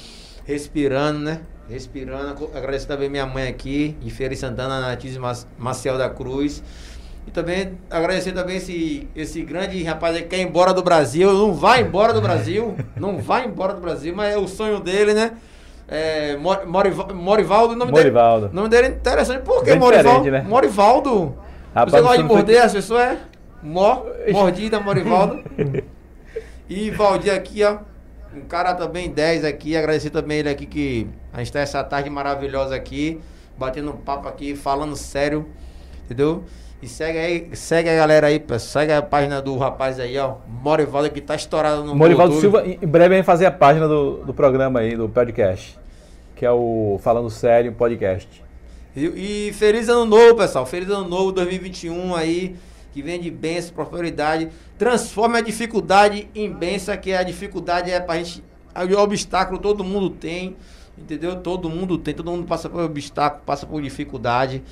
respirando, né? Respirando. Agradecer também minha mãe aqui, de Feira Santana, Natis Maciel da Cruz. E também agradecer também esse, esse grande rapaz que quer ir embora do Brasil. Não vai embora do Brasil. <laughs> não vai embora do Brasil, mas é o sonho dele, né? É, Morivaldo, Morivaldo, nome Morivaldo. dele. nome dele é interessante. Por que Morivaldo? Né? Morivaldo. Rapaz, Você gosta de morder fica... as pessoas? É? Mor, mordida, Morivaldo. <laughs> e Valdir aqui, ó um cara também 10 aqui, agradecer também ele aqui que a gente tá essa tarde maravilhosa aqui, batendo um papo aqui, falando sério, entendeu? E segue aí, segue a galera aí, pessoal. Segue a página do rapaz aí, ó. Morivaldo que tá estourado no Morivaldo Silva, em breve vai fazer a página do, do programa aí, do podcast. Que é o Falando Sério Podcast. E, e feliz ano novo, pessoal. Feliz ano novo 2021 aí. Que vem de bênção, prosperidade. Transforme a dificuldade em bênção, que a dificuldade é pra gente. O obstáculo todo mundo tem. Entendeu? Todo mundo tem, todo mundo passa por obstáculo, passa por dificuldade.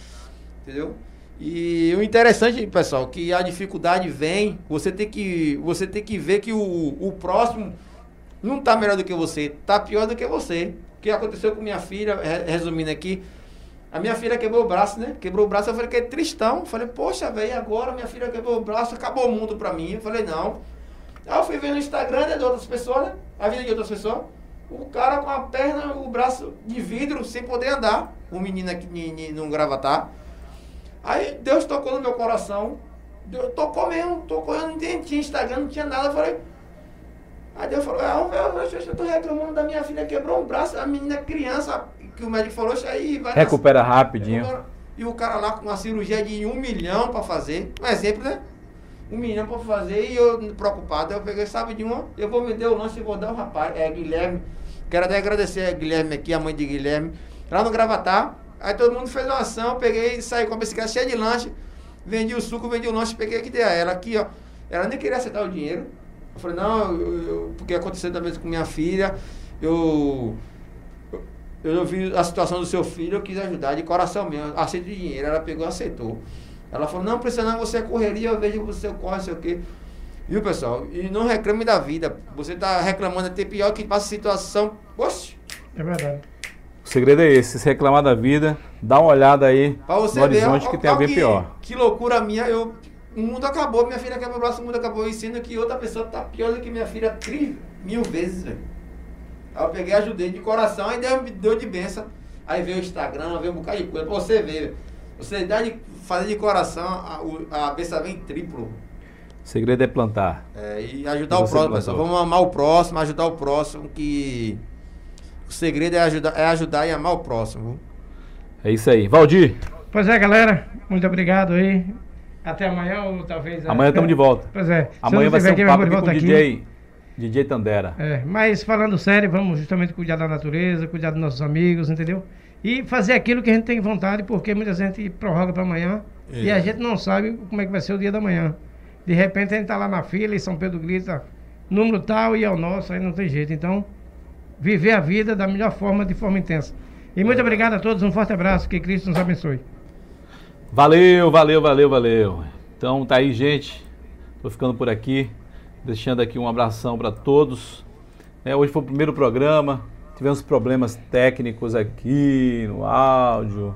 Entendeu? E o interessante, pessoal, que a dificuldade vem, você tem que, você tem que ver que o, o próximo não está melhor do que você, está pior do que você. O que aconteceu com minha filha, resumindo aqui, a minha filha quebrou o braço, né? Quebrou o braço, eu falei que é tristão. Falei, poxa, velho, agora minha filha quebrou o braço, acabou o mundo pra mim. Eu falei, não. Aí eu fui ver no Instagram né, de outras pessoas, né? A vida de outras pessoas. O cara com a perna, o braço de vidro, sem poder andar. O menino aqui num gravatar. Aí Deus tocou no meu coração. Deus tocou mesmo, tocou, eu não tinha Instagram, não tinha nada. Eu falei. Aí Deus falou, ah, eu, eu, eu tô reclamando da minha filha, quebrou um braço, a menina criança, que o médico falou, isso aí vai. Recupera nascer. rapidinho. E o cara lá com uma cirurgia de um milhão para fazer. Um exemplo, né? Um milhão para fazer e eu preocupado. Eu peguei, sabe de uma? Eu vou vender o lanche e vou dar o rapaz. É Guilherme. Quero até agradecer a Guilherme aqui, a mãe de Guilherme. Lá no Gravatar, Aí todo mundo fez uma ação, peguei e saí com a bicicleta cheia de lanche, vendi o suco, vendi o lanche, peguei aqui dei a ela aqui, ó. Ela nem queria aceitar o dinheiro. Eu falei, não, eu, eu, porque aconteceu também com minha filha, eu, eu, vi a situação do seu filho, eu quis ajudar de coração mesmo, aceito dinheiro. Ela pegou e aceitou. Ela falou, não, precisa não, você é correria, eu vejo que você corre, sei o quê. Viu, pessoal? E não reclame da vida. Você está reclamando até pior que passa situação. Oxe! É verdade. O segredo é esse, se reclamar da vida, dá uma olhada aí no horizonte ver, que tem a ver pior. Que loucura minha, eu, o mundo acabou, minha filha quebrou o braço, o mundo acabou, e sendo que outra pessoa tá pior do que minha filha tri, mil vezes, velho. Aí eu peguei, ajudei de coração, aí deu, deu de benção. Aí veio o Instagram, veio um bocado de coisa, pra você ver. Você dá de fazer de coração, a, a benção vem triplo. O segredo é plantar. É, e ajudar o próximo, pessoal. Vamos amar o próximo, ajudar o próximo, que o segredo é ajudar, é ajudar e amar o próximo. É isso aí. Valdir. Pois é, galera. Muito obrigado aí. Até amanhã ou talvez... É, amanhã estamos de volta. Pois é. Amanhã vai ser um papo aqui com o DJ, DJ Tandera. É, mas falando sério, vamos justamente cuidar da natureza, cuidar dos nossos amigos, entendeu? E fazer aquilo que a gente tem vontade, porque muita gente prorroga para amanhã é. e a gente não sabe como é que vai ser o dia da manhã. De repente a gente tá lá na fila e São Pedro grita número tal e é o nosso, aí não tem jeito. Então, viver a vida da melhor forma, de forma intensa. E muito obrigado a todos, um forte abraço, que Cristo nos abençoe. Valeu, valeu, valeu, valeu. Então tá aí, gente. Tô ficando por aqui, deixando aqui um abração para todos. É, hoje foi o primeiro programa, tivemos problemas técnicos aqui no áudio,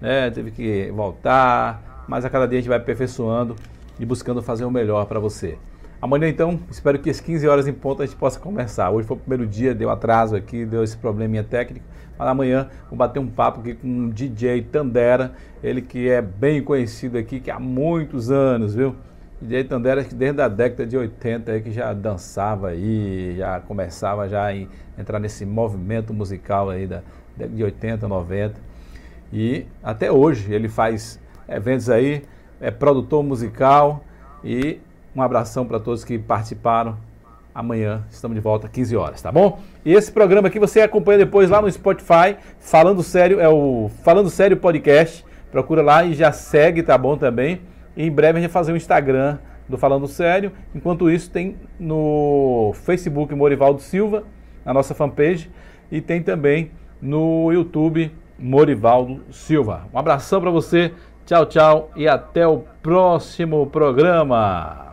né? Teve que voltar, mas a cada dia a gente vai aperfeiçoando e buscando fazer o melhor para você. Amanhã, então, espero que às 15 horas em ponto a gente possa começar. Hoje foi o primeiro dia, deu atraso aqui, deu esse probleminha técnico. Mas amanhã vou bater um papo aqui com o DJ Tandera, ele que é bem conhecido aqui, que há muitos anos, viu? DJ Tandera, que desde a década de 80 aí, que já dançava aí, já começava já a entrar nesse movimento musical aí da década de 80, 90. E até hoje ele faz eventos aí, é produtor musical e um abração para todos que participaram. Amanhã estamos de volta às 15 horas, tá bom? E esse programa aqui você acompanha depois lá no Spotify. Falando Sério, é o Falando Sério Podcast. Procura lá e já segue, tá bom também? E em breve a gente vai fazer um Instagram do Falando Sério. Enquanto isso, tem no Facebook Morivaldo Silva, na nossa fanpage. E tem também no YouTube Morivaldo Silva. Um abração para você. Tchau, tchau e até o próximo programa.